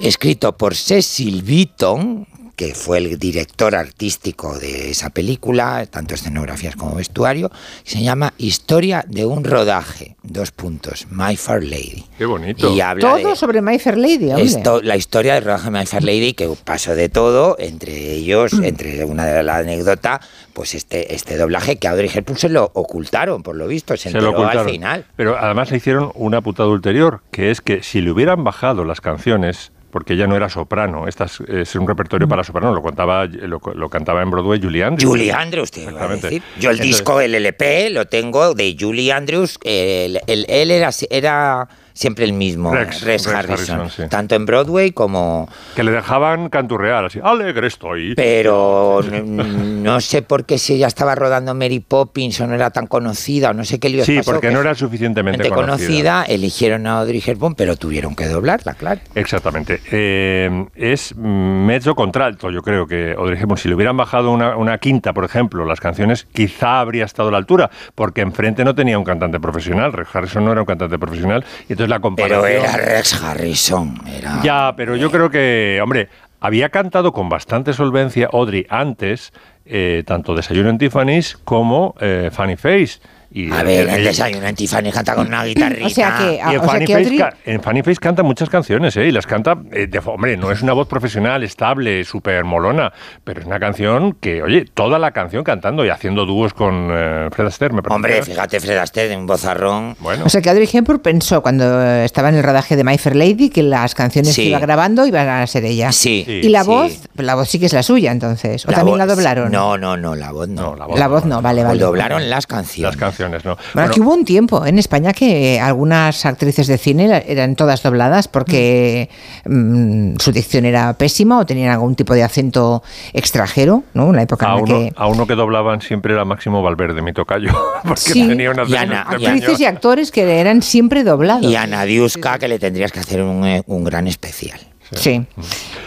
escrito por Cecil Beaton, que fue el director artístico de esa película, tanto escenografías como vestuario, se llama Historia de un rodaje, dos puntos, My Fair Lady. Qué bonito. Y habla de- Todo sobre My Fair Lady, hombre. esto, la historia de rodaje de My Fair Lady, que pasó de todo, entre ellos, entre una de la anécdota, pues este, este doblaje que a Audrey Hepburn se lo ocultaron, por lo visto, se, Se lo enteró al ocultaron. final. Pero además le hicieron una putada ulterior, que es que si le hubieran bajado las canciones, porque ella no era soprano, esta es, es un repertorio para soprano, lo contaba, lo, lo cantaba en Broadway Julie Andrews. Julie Andrews, te iba a Exactamente. decir. Yo el Entonces, disco, el LP, lo tengo de Julie Andrews. Él era, era siempre el mismo, Rex, Rex, Rex Harrison, Harrison, sí. tanto en Broadway como... Que le dejaban canturrear así, alegre estoy. Pero no, no sé por qué si ella estaba rodando Mary Poppins o no era tan conocida o no sé qué líos Sí, pasó, porque que no era suficientemente conocida. conocida, eligieron a Audrey Hepburn, pero tuvieron que doblarla, claro. Exactamente. Eh, es mezzo contralto, yo creo que Audrey Hepburn, si le hubieran bajado una, una quinta, por ejemplo, las canciones, quizá habría estado a la altura, porque enfrente no tenía un cantante profesional. Rex Harrison no era un cantante profesional, y entonces la comparación... Pero era Rex Harrison, era... Ya, pero yo creo que, hombre, había cantado con bastante solvencia Audrey antes, eh, tanto Desayuno en Tiffany's como eh, Funny Face. Y A ver, el desayuno en Tiffany canta con una guitarrita. O sea que- Y en, o sea Funny que Face, Audrey- en Funny Face canta muchas canciones, ¿eh? Y las canta, eh, de, hombre, no es una voz profesional, estable, súper molona, pero es una canción que, oye, toda la canción cantando y haciendo dúos con eh, Fred Astaire, me parece. Hombre, fíjate, Fred Astaire, un bozarrón. Bueno. O sea que Audrey Hepburn pensó cuando estaba en el rodaje de My Fair Lady que las canciones Sí. que iba grabando iban a ser ella. Sí. Y la Sí. voz, la voz sí que es la suya entonces. O también la doblaron. No, no, no, la voz no. La voz no, vale, vale. Doblaron las canciones. Las canciones, ¿no? Bueno, aquí hubo un tiempo en España que algunas actrices de cine eran todas dobladas porque mm, su dicción era pésima o tenían algún tipo de acento extranjero, ¿no? En la época A en la uno, que... a uno que doblaban siempre era Máximo Valverde, mi tocayo, porque Sí. tenía unas Y Ana- Actrices y actores que eran siempre doblados. Y a Nadiuska, que le tendrías que hacer un, eh, un gran especial. Sí.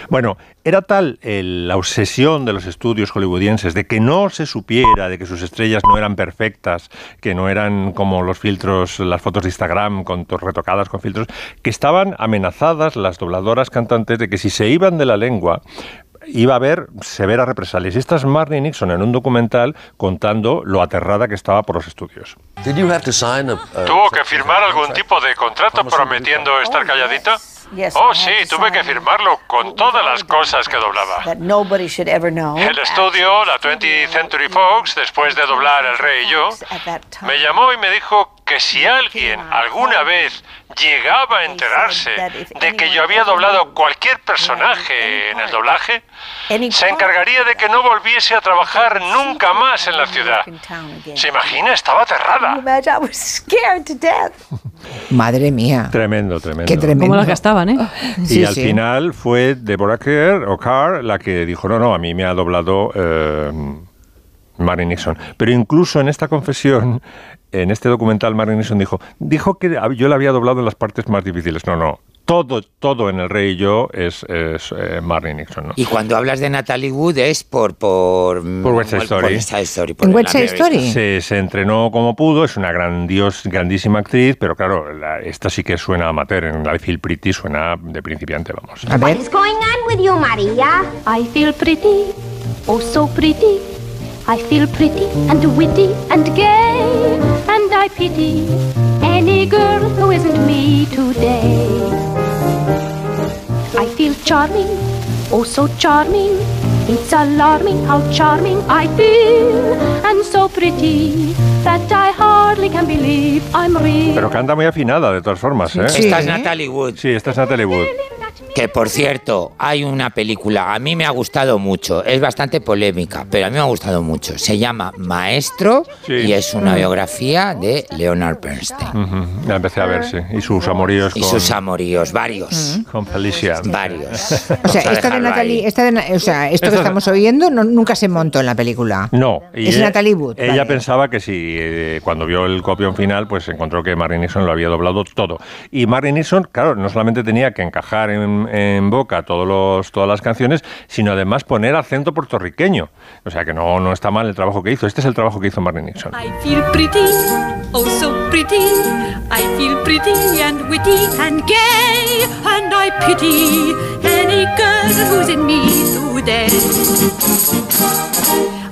Bueno, era tal el- la obsesión de los estudios hollywoodienses de que no se supiera, de que sus estrellas no eran perfectas, que no eran como los filtros, las fotos de Instagram con to- retocadas con filtros, que estaban amenazadas las dobladoras cantantes de que si se iban de la lengua iba a haber severas represalias. Y esta es Marnie Nixon en un documental contando lo aterrada que estaba por los estudios. ¿Tuvo que firmar algún tipo de contrato prometiendo estar calladita? Oh, sí, tuve que firmarlo con todas las cosas que doblaba. El estudio, la 20th Century Fox, después de doblar El Rey y yo, me llamó y me dijo que si alguien alguna vez llegaba a enterarse de que yo había doblado cualquier personaje en el doblaje, se encargaría de que no volviese a trabajar nunca más en la ciudad. ¿Se imagina? Estaba aterrada. Madre mía. Tremendo, tremendo. Qué tremendo. Como las gastaban, ¿eh? y al final fue Deborah Kerr, o Carr la que dijo, no, no, a mí me ha doblado eh, Mary Nixon. Pero incluso en esta confesión, en este documental, Mary Nixon dijo, dijo que yo la había doblado en las partes más difíciles. No, no, todo, todo en El Rey y yo es, es eh, Nixon. ¿no? Y cuando hablas de Natalie Wood es por... Por, Por West Side Story. Por West Side Story, por ¿En la West Side. Story? Se, se entrenó como pudo, es una grandios, grandísima actriz, pero claro, la- esta sí que suena amateur, en la de Phil Pretty suena de principiante, vamos. A ver. What's going on with you, Maria? I feel pretty, oh so pretty. I feel pretty and witty and gay, and I pity any girl who isn't me today. I feel charming, oh so charming. It's alarming how charming I feel, and so pretty that I hardly can believe I'm real. Pero canta muy afinada, de todas formas, ¿eh? Esta es Natalie Wood. Sí, esta es Natalie Wood. Que por cierto, hay una película, a mí me ha gustado mucho, es bastante polémica, pero a mí me ha gustado mucho. Se llama Maestro y es una biografía de Leonard Bernstein. La empecé a ver, sí. Y sus amoríos Y con, sus amoríos, varios. con Felicia. Varios. O sea, esta de Natalie, esta de o sea, esto que Esta- estamos oyendo no- nunca se montó en la película. No. y Es ella- Natalie Wood, Ella vale. pensaba que si eh, cuando vio el copión final, pues encontró que Mary Nixon lo había doblado todo. Y Mary Nixon, claro, no solamente tenía que encajar en, en boca todos los, todas las canciones, sino además poner acento puertorriqueño. O sea que no, no está mal el trabajo que hizo. Este es el trabajo que hizo Mary Nixon. I feel pretty, oh so pretty. I feel pretty and witty and gay, and I pity any girl who's in me today.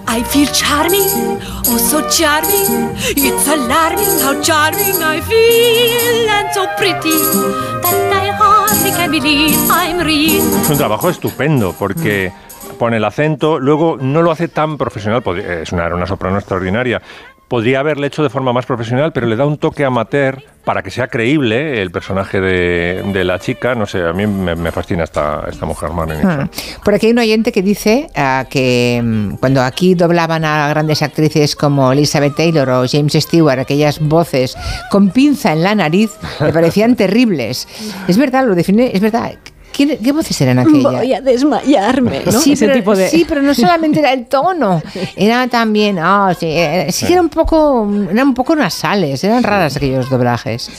I feel charming, oh so charming. It's alarming how charming I feel, and so pretty that I Es un trabajo estupendo porque pone el acento, luego no lo hace tan profesional, es una, una soprano extraordinaria, podría haberle hecho de forma más profesional, pero le da un toque amateur para que sea creíble el personaje de, de la chica. No sé, a mí me, me fascina esta, esta mujer. Ah. Por aquí hay un oyente que dice ah, que mm, cuando aquí doblaban a grandes actrices como Elizabeth Taylor o James Stewart, aquellas voces con pinza en la nariz, le parecían terribles. Es verdad, lo define, es verdad. ¿Qué, qué voces eran aquellas? Voy a desmayarme, ¿no? Sí, Ese pero, tipo de... sí, pero no solamente era el tono, era también, ah, sí, eh, sí que era un poco, eran un poco nasales, eran raras aquellos doblajes.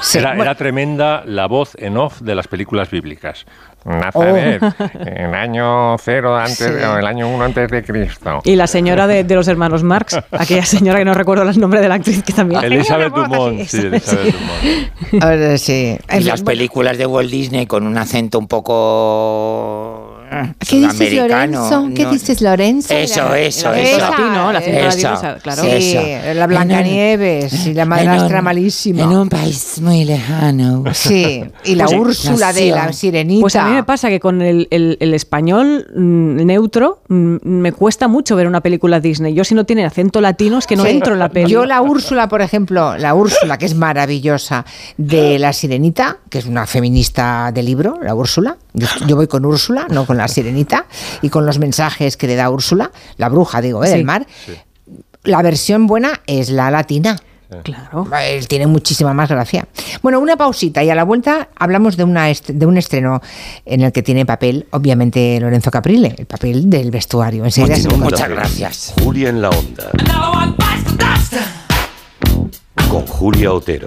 Sí, era, bueno. era tremenda la voz en off de las películas bíblicas. Nazaret, el año cero antes, Sí. o el año uno antes de Cristo. Y la señora de, de los hermanos Marx, aquella señora que no recuerdo el nombre de la actriz que también. Elizabeth Dumont, sí, Elizabeth Dumont. Ahora sí. Y las películas de Walt Disney con un acento un poco ¿Qué dices. Lorenzo? ¿Qué no- dices, Lorenzo? Eso, eso, Esa, eso. latino, la señora Esa, divisa, claro. Sí, la Blancanieves y la madrastra malísima. En un país muy lejano. Sí, y la Pues. Úrsula de la sirenita. Pues a mí me pasa que con el, el- el español mm, neutro mm, me cuesta mucho ver una película Disney. Yo si no tiene acento latino es que no Sí. entro en la peli. Yo la Úrsula, por ejemplo, la Úrsula, que es maravillosa, de la Sirenita, que es una feminista de libro, la Úrsula. Yo, yo voy con Úrsula, no con la Sirenita, y con los mensajes que le da Úrsula, la bruja, digo, ¿eh? del Sí. mar. La versión buena es la latina. Claro. Él tiene muchísima más gracia. Bueno, una pausita y a la vuelta hablamos de, una de un estreno en el que tiene papel, obviamente, Lorenzo Caprile, el papel del vestuario. Enseguida Muchas gracias. Julia en la onda. Con Julia Otero.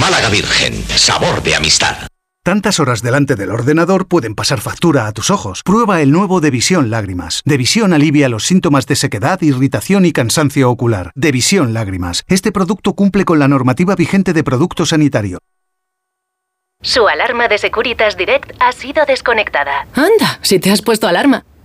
Málaga Virgen, sabor de amistad. Tantas horas delante del ordenador pueden pasar factura a tus ojos. Prueba el nuevo Devisión Lágrimas. Devisión alivia los síntomas de sequedad, irritación y cansancio ocular. Devisión Lágrimas. Este producto cumple con la normativa vigente de producto sanitario. Su alarma de Securitas Direct ha sido desconectada. Anda, si te has puesto alarma.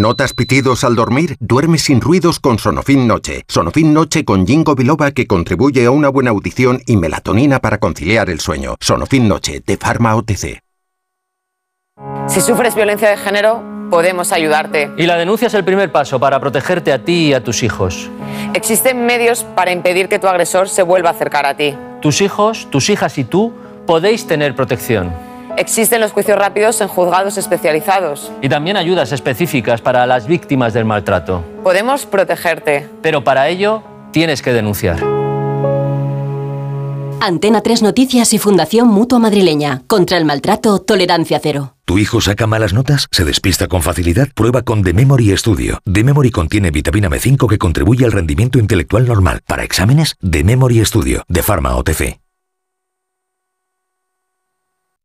¿Notas pitidos al dormir? Duerme sin ruidos con Sonofin Noche. Sonofin Noche con Jingo Biloba que contribuye a una buena audición y melatonina para conciliar el sueño. Sonofin Noche de Pharma OTC. Si sufres violencia de género, podemos ayudarte. Y la denuncia es el primer paso para protegerte a ti y a tus hijos. Existen medios para impedir que tu agresor se vuelva a acercar a ti. Tus hijos, tus hijas y tú podéis tener protección. Existen los juicios rápidos en juzgados especializados. Y también ayudas específicas para las víctimas del maltrato. Podemos protegerte. Pero para ello tienes que denunciar. Antena 3 Noticias y Fundación Mutua Madrileña. Contra el maltrato, tolerancia cero. ¿Tu hijo saca malas notas? ¿Se despista con facilidad? Prueba con The Memory Studio. The Memory contiene vitamina B5 que contribuye al rendimiento intelectual normal. Para exámenes, The Memory Studio, de Pharma OTC.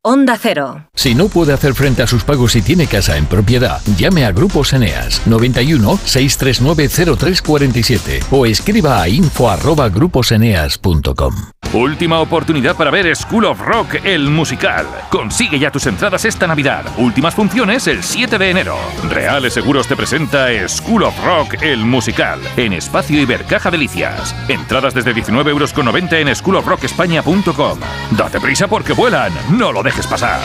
Onda Cero. Si no puede hacer frente a sus pagos y tiene casa en propiedad, llame a Grupos Eneas 91 639 0347 o escriba a info arroba gruposeneas.com. Última oportunidad para ver School of Rock, el musical. Consigue ya tus entradas esta Navidad. Últimas funciones el 7 de enero. Reales Seguros te presenta School of Rock, el musical, en Espacio Ibercaja Delicias. Entradas desde 19,90 euros en schoolofrockespaña.com. Date prisa porque vuelan. No lo dejes pasar.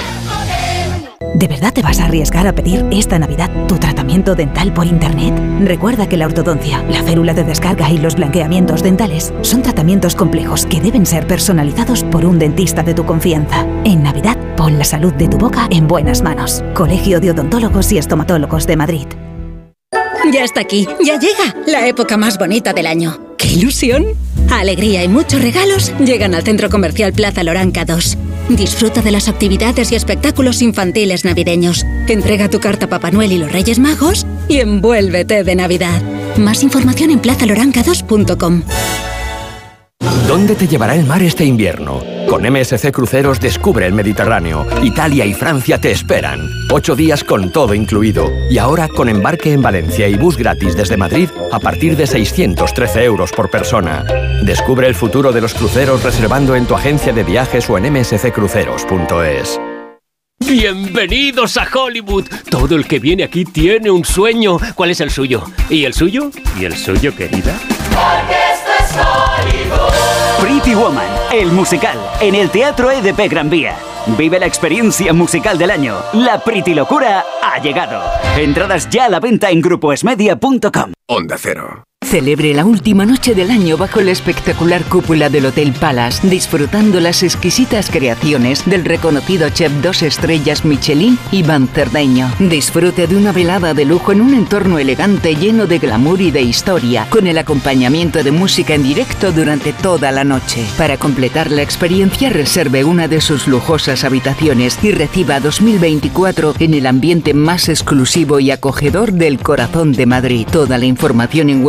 ¿De verdad te vas a arriesgar a pedir esta Navidad tu tratamiento dental por Internet? Recuerda que la ortodoncia, la célula de descarga y los blanqueamientos dentales son tratamientos complejos que deben ser personalizados por un dentista de tu confianza. En Navidad, pon la salud de tu boca en buenas manos. Colegio de Odontólogos y Estomatólogos de Madrid. Ya está aquí, ya llega la época más bonita del año. ¡Qué ilusión! Alegría y muchos regalos llegan al Centro Comercial Plaza Loranca 2. Disfruta de las actividades y espectáculos infantiles navideños. Entrega tu carta a Papá Noel y los Reyes Magos y envuélvete de Navidad. Más información en plazaloranca2.com. ¿Dónde te llevará el mar este invierno? Con MSC Cruceros descubre el Mediterráneo. Italia y Francia te esperan. Ocho días con todo incluido. Y ahora con embarque en Valencia y bus gratis desde Madrid a partir de 613 euros por persona. Descubre el futuro de los cruceros reservando en tu agencia de viajes o en msccruceros.es. Bienvenidos a Hollywood. Todo el que viene aquí tiene un sueño. ¿Cuál es el suyo? ¿Y el suyo? ¿Y el suyo, querida? Porque esto es Hollywood. Pretty Woman, el musical, en el Teatro EDP Gran Vía. Vive la experiencia musical del año. La Pretty Locura ha llegado. Entradas ya a la venta en grupoesmedia.com. Onda Cero. Celebre la última noche del año bajo la espectacular cúpula del Hotel Palace, disfrutando las exquisitas creaciones del reconocido chef dos estrellas Michelin, Iván Cerdeño. Disfrute de una velada de lujo en un entorno elegante lleno de glamour y de historia, con el acompañamiento de música en directo durante toda la noche. Para completar la experiencia, reserve una de sus lujosas habitaciones y reciba 2024 en el ambiente más exclusivo y acogedor del corazón de Madrid. Toda la información en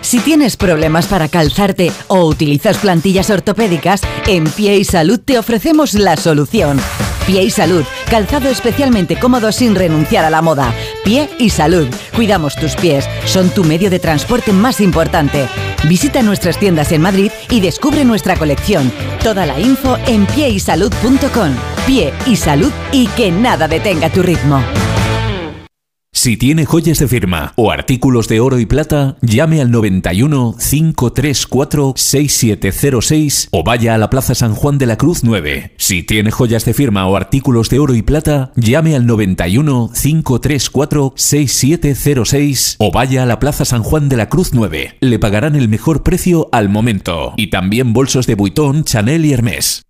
Si tienes problemas para calzarte o utilizas plantillas ortopédicas, en Pie y Salud te ofrecemos la solución. Pie y Salud, calzado especialmente cómodo sin renunciar a la moda. Pie y Salud, cuidamos tus pies, son tu medio de transporte más importante. Visita nuestras tiendas en Madrid y descubre nuestra colección. Toda la info en pieysalud.com. Pie y Salud y que nada detenga tu ritmo. Si tiene joyas de firma o artículos de oro y plata, llame al 91 534 6706 o vaya a la Plaza San Juan de la Cruz 9. Si tiene joyas de firma o artículos de oro y plata, llame al 91 534 6706 o vaya a la Plaza San Juan de la Cruz 9. Le pagarán el mejor precio al momento. Y también bolsos de Vuitton, Chanel y Hermès.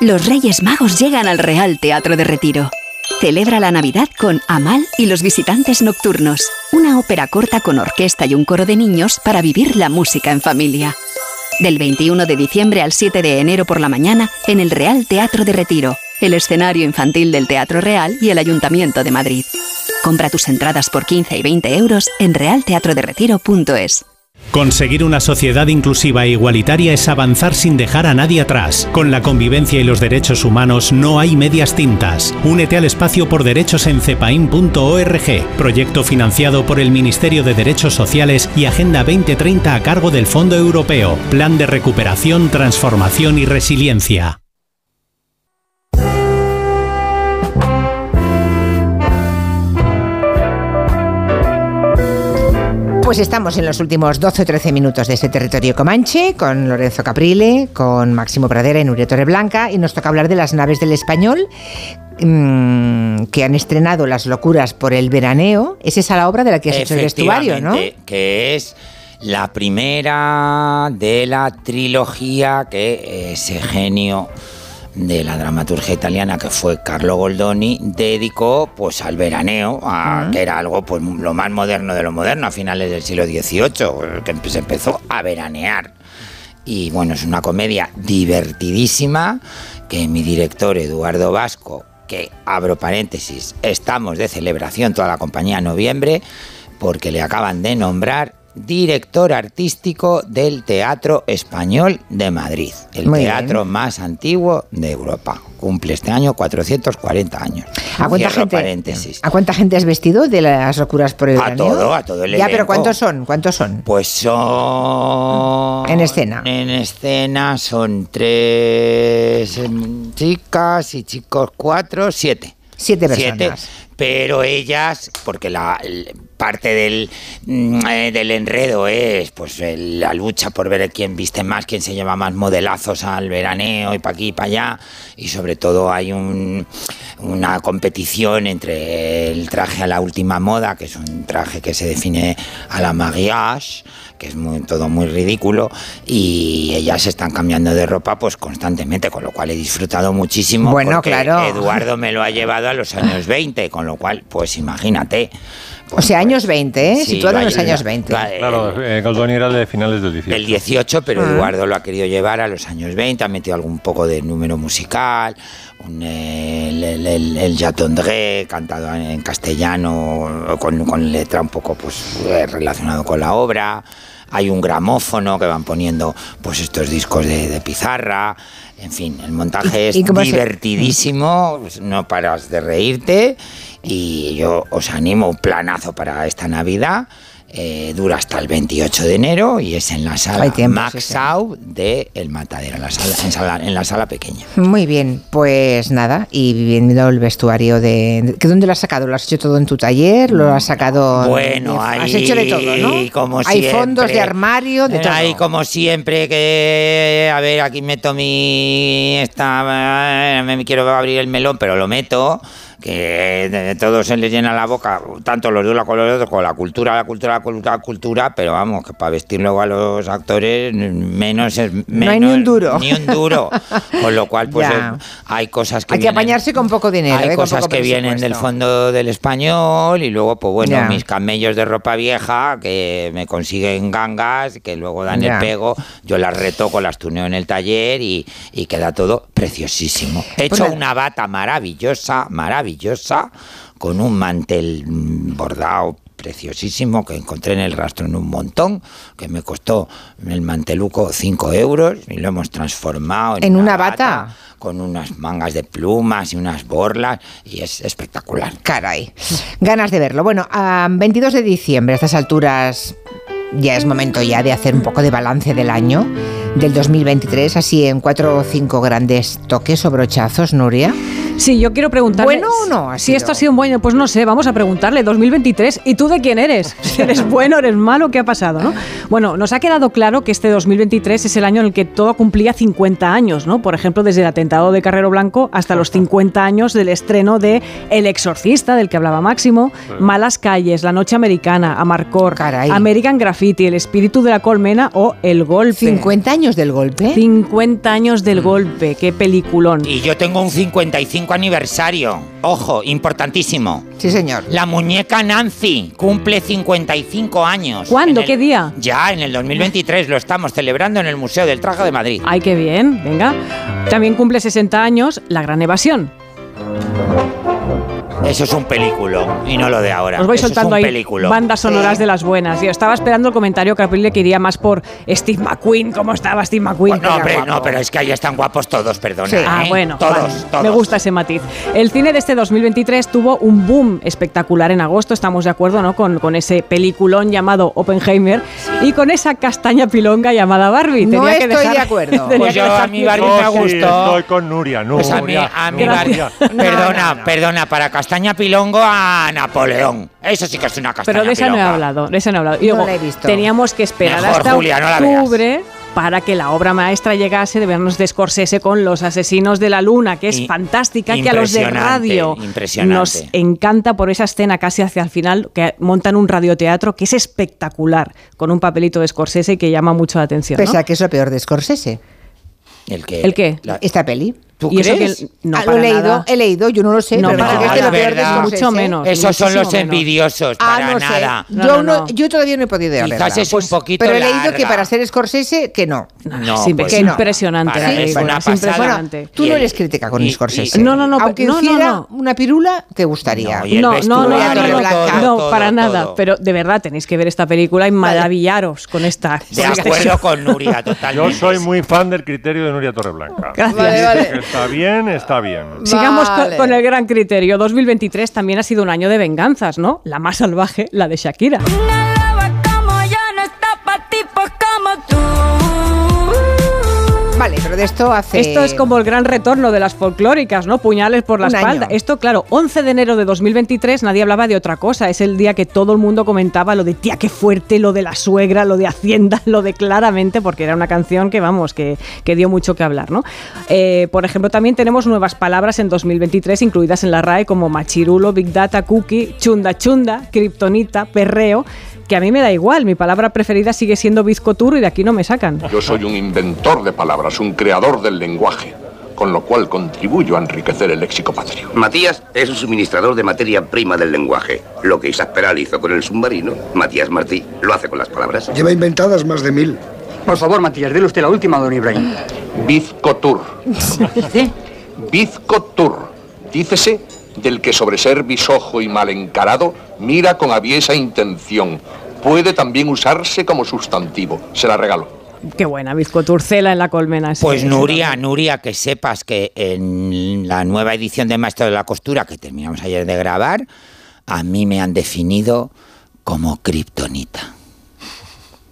Los Reyes Magos llegan al Real Teatro de Retiro. Celebra la Navidad con Amal y los visitantes nocturnos, una ópera corta con orquesta y un coro de niños para vivir la música en familia. Del 21 de diciembre al 7 de enero por la mañana en el Real Teatro de Retiro, el escenario infantil del Teatro Real y el Ayuntamiento de Madrid. Compra tus entradas por 15 y 20 euros en realteatroderetiro.es. Conseguir una sociedad inclusiva e igualitaria es avanzar sin dejar a nadie atrás. Con la convivencia y los derechos humanos no hay medias tintas. Únete al espacio por derechos en cepain.org, proyecto financiado por el Ministerio de Derechos Sociales y Agenda 2030 a cargo del Fondo Europeo, Plan de Recuperación, Transformación y Resiliencia. Pues estamos en los últimos 12 o 13 minutos de este territorio comanche con Lorenzo Caprile, con Máximo Pradera y Nuria Torreblanca y nos toca hablar de las naves del español mmm, que han estrenado Las locuras por el veraneo. Es esa la obra de la que has hecho el vestuario, ¿no? Que es la primera de la trilogía que ese genio de la dramaturgia italiana que fue Carlo Goldoni dedicó pues al veraneo a, que era algo pues lo más moderno de lo moderno a finales del siglo XVIII que se empezó a veranear. Y bueno es una comedia divertidísima que mi director Eduardo Vasco que abro paréntesis estamos de celebración toda la compañía noviembre porque le acaban de nombrar director artístico del Teatro Español de Madrid, el Muy teatro más antiguo de Europa. Cumple este año 440 años. ¿A cuánta, Cierro gente, paréntesis. ¿A cuánta gente has vestido de las locuras por el A todo, a todo el Ya, pero. ¿cuántos son? ¿Cuántos son? Pues son... En escena. En escena son tres em, chicas y chicos cuatro, siete. Siete personas. pero ellas, porque la el- parte del, mm, eh, del enredo es pues el- la lucha por ver quién viste más, quién se lleva más modelazos al veraneo y para aquí y para allá. Y sobre todo hay un- una competición entre el traje a la última moda, que es un traje que se define a la mariage, que es muy, todo muy ridículo, y ellas están cambiando de ropa pues constantemente, con lo cual he disfrutado muchísimo. Bueno, porque claro. Eduardo me lo ha llevado a los años 20, con lo cual, pues imagínate. O sea, años 20, ¿eh? Sí, Situado en los años ya. 20. Vale. Claro, eh, Goldoni era de finales del 18. El 18, pero Ah. Eduardo lo ha querido llevar a los años 20, ha metido algún poco de número musical, un, eh, el, el, el, el cantado en, en castellano, con, con letra un poco pues eh, relacionado con la obra. Hay un gramófono que van poniendo pues estos discos de, de pizarra. En fin, el montaje es se- divertidísimo, pues, no paras de reírte y yo os animo un planazo para esta Navidad. Eh, dura hasta el 28 de enero y es en la sala Hay tiempo, Max sí. Sau de El Matadero, en la sala, en, sala- en la sala pequeña. Muy bien, pues nada, y viendo el vestuario de... ¿que ¿Dónde lo has sacado? ¿Lo has hecho todo en tu taller? ¿Lo has sacado...? Bueno, Has ahí hecho de todo, ¿no? como Hay siempre. fondos de armario, de todo. Ahí como siempre que... A ver, aquí meto mi... Esta, eh, me quiero abrir el melón, pero lo meto que de todo se les llena la boca, tanto los de uno como los otros, con la cultura, la cultura, la cultura, la cultura, pero vamos, que para vestir luego a los actores menos es menos, No hay ni un duro. Ni un duro. Con lo cual, pues Ya. eh, hay cosas que Hay que vienen- apañarse con poco dinero. hay ¿eh? Con cosas que vienen del fondo del español y luego, pues bueno, Ya. mis camellos de ropa vieja que me consiguen gangas, que luego dan Ya. el pego, yo las retoco, las tuneo en el taller y, y queda todo preciosísimo. He Pues hecho nada. una bata maravillosa, maravillosa, con un mantel mm, bordado preciosísimo que encontré en el rastro en un montón, que me costó el manteluco 5 euros y lo hemos transformado en, ¿En una bata? con unas mangas de plumas y unas borlas y es espectacular. Caray, ganas de verlo. Bueno, a 22 de diciembre, a estas alturas ya es momento ya de hacer un poco de balance del año, del 2023, así en cuatro o cinco grandes toques o brochazos, Nuria. Sí, yo quiero preguntarle. ¿Bueno o no Si esto ha sido un bueno, pues no sé, vamos a preguntarle. 2023, ¿y tú de quién eres? Si ¿Eres bueno, eres malo? ¿Qué ha pasado, no? Bueno, nos ha quedado claro que este 2023 es el año en el que todo cumplía 50 años, ¿no? Por ejemplo, desde el atentado de Carrero Blanco hasta los 50 años del estreno de El Exorcista, del que hablaba Máximo, Malas Calles, La Noche Americana, Amarcor, American Graffiti, El Espíritu de la Colmena o El Golpe. ¿50 años del golpe? 50 años del golpe, qué peliculón. Y yo tengo un 55 aniversario. Ojo, importantísimo. Sí, señor. La muñeca Nancy cumple 55 años. ¿Cuándo? En el- ¿Qué día? Ya, en el 2023 lo estamos celebrando en el Museo del Traje de Madrid. Ay, qué bien, venga. También cumple 60 años La Gran Evasión. Eso es un película y no lo de ahora. Os voy Eso soltando ahí película. bandas sonoras de las buenas. Yo estaba esperando el comentario que Aprile que iría más por Steve McQueen. ¿Cómo estaba Steve McQueen? No, hombre, no, pero es que ahí están guapos todos, perdona. Ah, ¿eh? bueno, todos, vale. todos. me gusta ese matiz. El cine de este 2023 tuvo un boom espectacular en agosto, estamos de acuerdo, ¿no? Con, con ese peliculón llamado Oppenheimer y con esa castaña pilonga llamada Barbie. No Tenía que estoy dejar- de acuerdo. tenía Pues que yo a mi que- Barbie me sí, gustó. Estoy con Nuria, Nuria. Pues a mí, a mí Barbie- Nuria. Perdona, perdona, para Castaña Pilongo a Napoleón. Eso sí que es una castaña Pero de esa no he hablado, de esa no he hablado. Y No luego, la he visto. teníamos que esperar Mejor, hasta Julia, no octubre para que la obra maestra llegase de vernos de Scorsese con Los Asesinos de la Luna, que es fantástica, que a los de radio impresionante. nos encanta por esa escena casi hacia el final, que montan un radioteatro que es espectacular, con un papelito de Scorsese y que llama mucho la atención. ¿no? Pese a que es lo peor de Scorsese. ¿El qué? ¿El qué? Esta peli. ¿Tú ¿Y eso que- no, Ah, lo he leído, nada. he leído, yo no lo sé, No, pero no, que es de lo peor de. Mucho menos. Esos son los envidiosos, Ah, para no nada. sé. Yo, no, yo todavía no he podido Quizás verla. es un poquito Pero he leído larga. que para ser Scorsese, que no. No, Sí, pues es que no. impresionante. Una es pasada. impresionante. Tú no eres crítica con y- Scorsese. y- No, no, no, Aunque no, no, hiciera no. una pirula, te gustaría. No, No, no, no, para nada. Pero de verdad tenéis que ver esta película y maravillaros con esta. De acuerdo con Nuria, Yo totalmente. soy muy fan del criterio de Nuria Torreblanca. Gracias. Está bien, está bien. Sigamos con- Vale. con, el gran criterio. 2023 también ha sido un año de venganzas, ¿no? La más salvaje, la de Shakira. Vale, pero de esto hace... Esto es como el gran retorno de las folclóricas, ¿no? Puñales por la Un espalda. año. Esto, claro, 11 de enero de 2023 nadie hablaba de otra cosa. Es el día que todo el mundo comentaba lo de tía, qué fuerte, lo de la suegra, lo de Hacienda, lo de claramente, porque era una canción que, vamos, que, que dio mucho que hablar, ¿no? Eh, por ejemplo, también tenemos nuevas palabras en 2023 incluidas en la RAE como machirulo, big data, cookie, chunda chunda, kriptonita, perreo que a mí me da igual, mi palabra preferida sigue siendo bizcoturro y de aquí no me sacan. Yo soy un inventor de palabras, un creador del lenguaje. con lo cual contribuyo a enriquecer el léxico patrio. Matías es el suministrador de materia prima del lenguaje. Lo que Isaac Peral hizo con el submarino, Matías Martí lo hace con las palabras. Lleva inventadas más de mil. Por favor, Matías, dile usted la última, don Ibrahim. Bizcotur. Bizcotur. Dícese del que sobre ser bisojo y mal encarado mira con aviesa intención. Puede también usarse como sustantivo. Se la regalo. Qué buena, bizcoturcela en la colmena. Pues Nuria. Nuria, que sepas que en la nueva edición de Maestro de la Costura que terminamos ayer de grabar, a mí me han definido como kriptonita.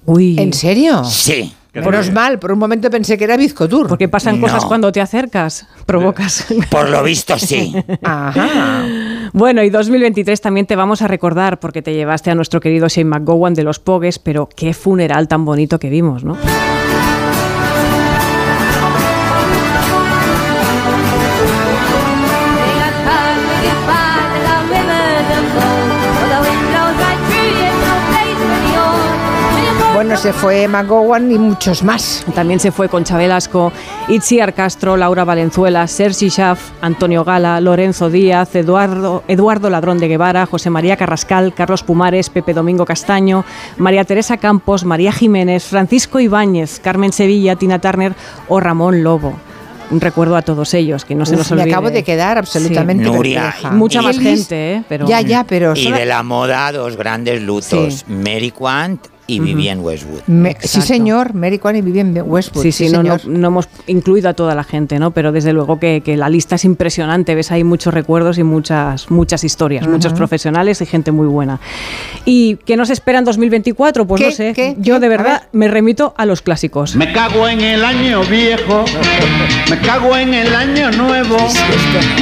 Uy. ¿En serio? Sí. Menos mal, por un momento pensé que era Bizcotur. Porque pasan cosas cuando te acercas, provocas. Por lo visto sí. Ajá. Bueno, y 2023 también te vamos a recordar porque te llevaste a nuestro querido Shane McGowan de los Pogues, pero qué funeral tan bonito que vimos, ¿no? Bueno, se fue McGowan y muchos más. También se fue Concha Velasco, Itziar Castro, Laura Valenzuela, Sergi Schaff, Antonio Gala, Lorenzo Díaz, Eduardo, Eduardo Ladrón de Guevara, José María Carrascal, Carlos Pumares, Pepe Domingo Castaño, María Teresa Campos, María Jiménez, Francisco Ibáñez, Carmen Sevilla, Tina Turner o Ramón Lobo. Un recuerdo a todos ellos, que no se Uf, nos me olvide. acabo de quedar absolutamente Sí. Nuria. Mucha más gente, ¿eh? Pero... Ya, ya, pero... Y de la moda, dos grandes lutos, Sí. Mary Quant y Ujú. Vivienne Westwood. Me- sí, señor, Mary Kwan y Vivienne Westwood. Sí, sí, no, no, señor. no hemos incluido a toda la gente, ¿no? Pero desde luego que, que la lista es impresionante. Ves ahí muchos recuerdos y muchas, muchas historias, muchos profesionales y gente muy buena. ¿Y qué nos espera en 2024? Pues ¿Qué? no sé. ¿Qué? Yo de verdad me remito a los clásicos. Me cago en el año viejo, me cago en el año nuevo,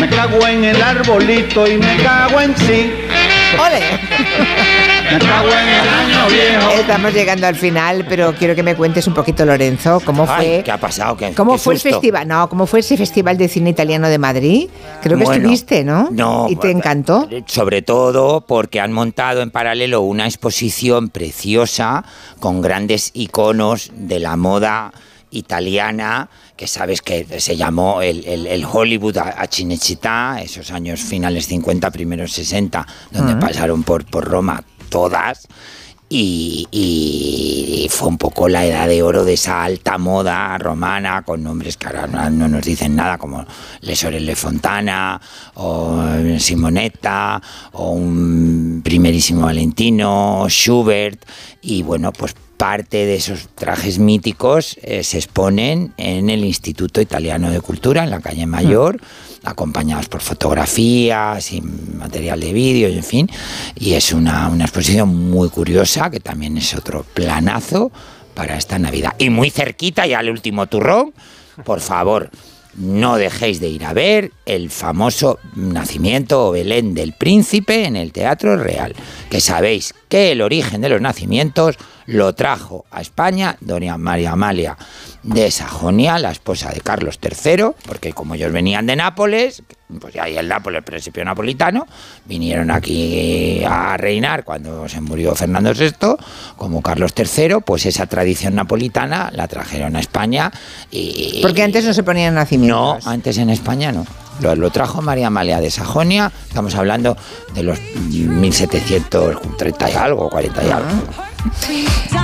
me cago en el arbolito y me cago en sí. ¡Ole! Estamos llegando al final, pero quiero que me cuentes un poquito, Lorenzo, cómo Ay, fue... ¿qué ha pasado? ¿Qué, ¿Cómo qué fue el festival? No, ¿cómo fue ese festival de cine italiano de Madrid? Creo que Bueno, estuviste, ¿no? no, ¿Y te encantó? Sobre todo porque han montado en paralelo una exposición preciosa con grandes iconos de la moda italiana que sabes que se llamó el, el- el Hollywood a, Cinecittà, esos años finales 50, primeros 60, donde pasaron por, por Roma todas. Y, y fue un poco la edad de oro de esa alta moda romana con nombres que ahora no, no nos dicen nada como Le Sorelle Fontana o Simonetta o un primerísimo Valentino, Schubert y bueno pues parte de esos trajes míticos eh, se exponen en el Instituto Italiano de Cultura en la calle Mayor acompañados por fotografías y material de vídeo, y en fin, y es una, una exposición muy curiosa, que también es otro planazo para esta Navidad. Y muy cerquita, ya el último turrón, por favor, no dejéis de ir a ver el famoso nacimiento o Belén del Príncipe en el Teatro Real, que sabéis que el origen de los nacimientos lo trajo a España doña María Amalia de Sajonia, la esposa de Carlos III, porque como ellos venían de Nápoles, pues ya hay el Nápoles, el principio napolitano, vinieron aquí a reinar cuando se murió Fernando VI, como Carlos III, pues esa tradición napolitana la trajeron a España y... Porque antes no se ponían nacimientos. No, antes en España no. Lo, lo trajo María Amalia de Sajonia, estamos hablando de los 1730 y algo, 40 y algo.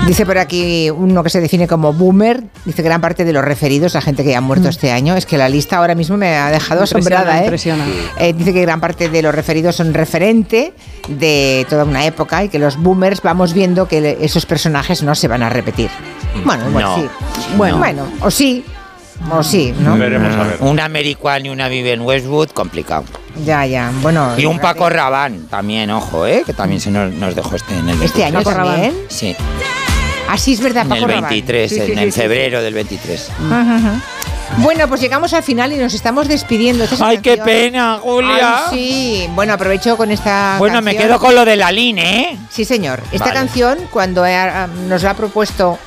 Dice por aquí uno que se define como boomer, dice gran parte de los referidos a gente que ha muerto este año. Es que la lista ahora mismo me ha dejado asombrada. ¿eh? Impresiona. Eh, dice que gran parte de los referidos son referente de toda una época y que los boomers vamos viendo que esos personajes no se van a repetir. Bueno, igual No, sí. no. Bueno, o sí, o sí, ¿no? Una American y una Vivienne Westwood, complicado. Ya, ya. Bueno. Y un Paco Rabán también, ojo, ¿eh? que también se nos, nos dejó este en el ¿Este año 23. también? Sí, Así es verdad, en Paco el Rabanne. 23, Sí, sí, en sí, el sí, febrero del 23. Ajá, ajá. Bueno, pues llegamos al final y nos estamos despidiendo. Esta Ay, qué pena, Julia. Ay, sí. Bueno, aprovecho con esta Bueno, me quedo con lo de la Line, ¿eh? Sí, señor. Esta Vale. canción, cuando nos la ha propuesto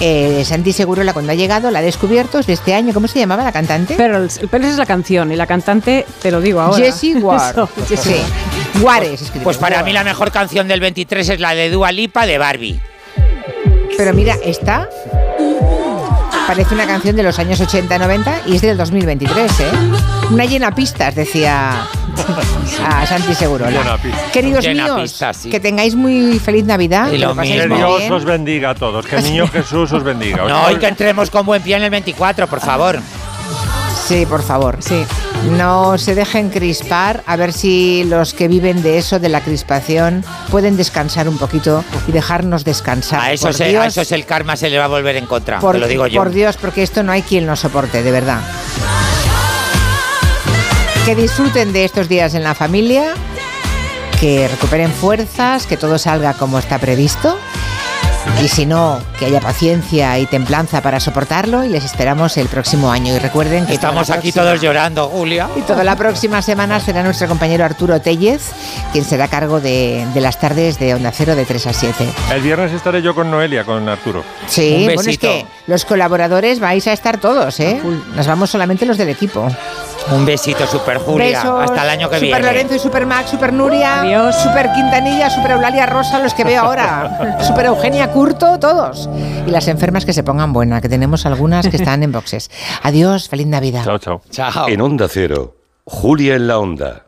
eh, Santi Segurola cuando ha llegado, la ha descubierto, es de este año. ¿Cómo se llamaba la cantante? Pero el, el Pérez es la canción y la cantante, te lo digo ahora. Jessie Ward. Eso, Jessie Sí. Ward. Guares, escrito. Pues para mí la mejor canción del 23 es la de Dua Lipa de Barbie. Pero mira, esta. Parece una canción de los años 80-90 y es del 2023, ¿eh? Una llena pistas, decía a Santi Segurola. Llena pistas. Queridos Llena míos, sí. que tengáis muy feliz Navidad. lo paséis Que Dios bien. os bendiga a todos. Que el niño Jesús os bendiga. No, y que entremos con buen pie en el 24, por favor. Sí, por favor. Sí. No se dejen crispar, a ver si los que viven de eso, de la crispación, pueden descansar un poquito y dejarnos descansar. A eso, se, a eso el karma se le va a volver en contra, por, te lo digo yo. por Dios, porque esto no hay quien lo soporte, de verdad. Que disfruten de estos días en la familia, que recuperen fuerzas, que todo salga como está previsto. Y si no, que haya paciencia y templanza para soportarlo y les esperamos el próximo año. Y recuerden que Estamos toda la aquí próxima- todos llorando, Julia. y toda la próxima semana será nuestro compañero Arturo Tellez, quien será a cargo de, de las tardes de Onda Cero de 3 a 7. El viernes estaré yo con Noelia, con Arturo. Sí, bueno, es que los colaboradores vais a estar todos, ¿eh? Nos vamos solamente los del equipo. Un besito, Super Julia. Besos, Hasta el año que Super viene. Lorenzo y Super Max, Super Nuria, Super Quintanilla, Super Eulalia Rosa, los que veo ahora. Super Eugenia Curto, todos. Y las enfermas que se pongan buena, que tenemos algunas que están en boxes. Adiós, feliz Navidad. Chao, chao. Chao. En Onda Cero, Julia en la Onda,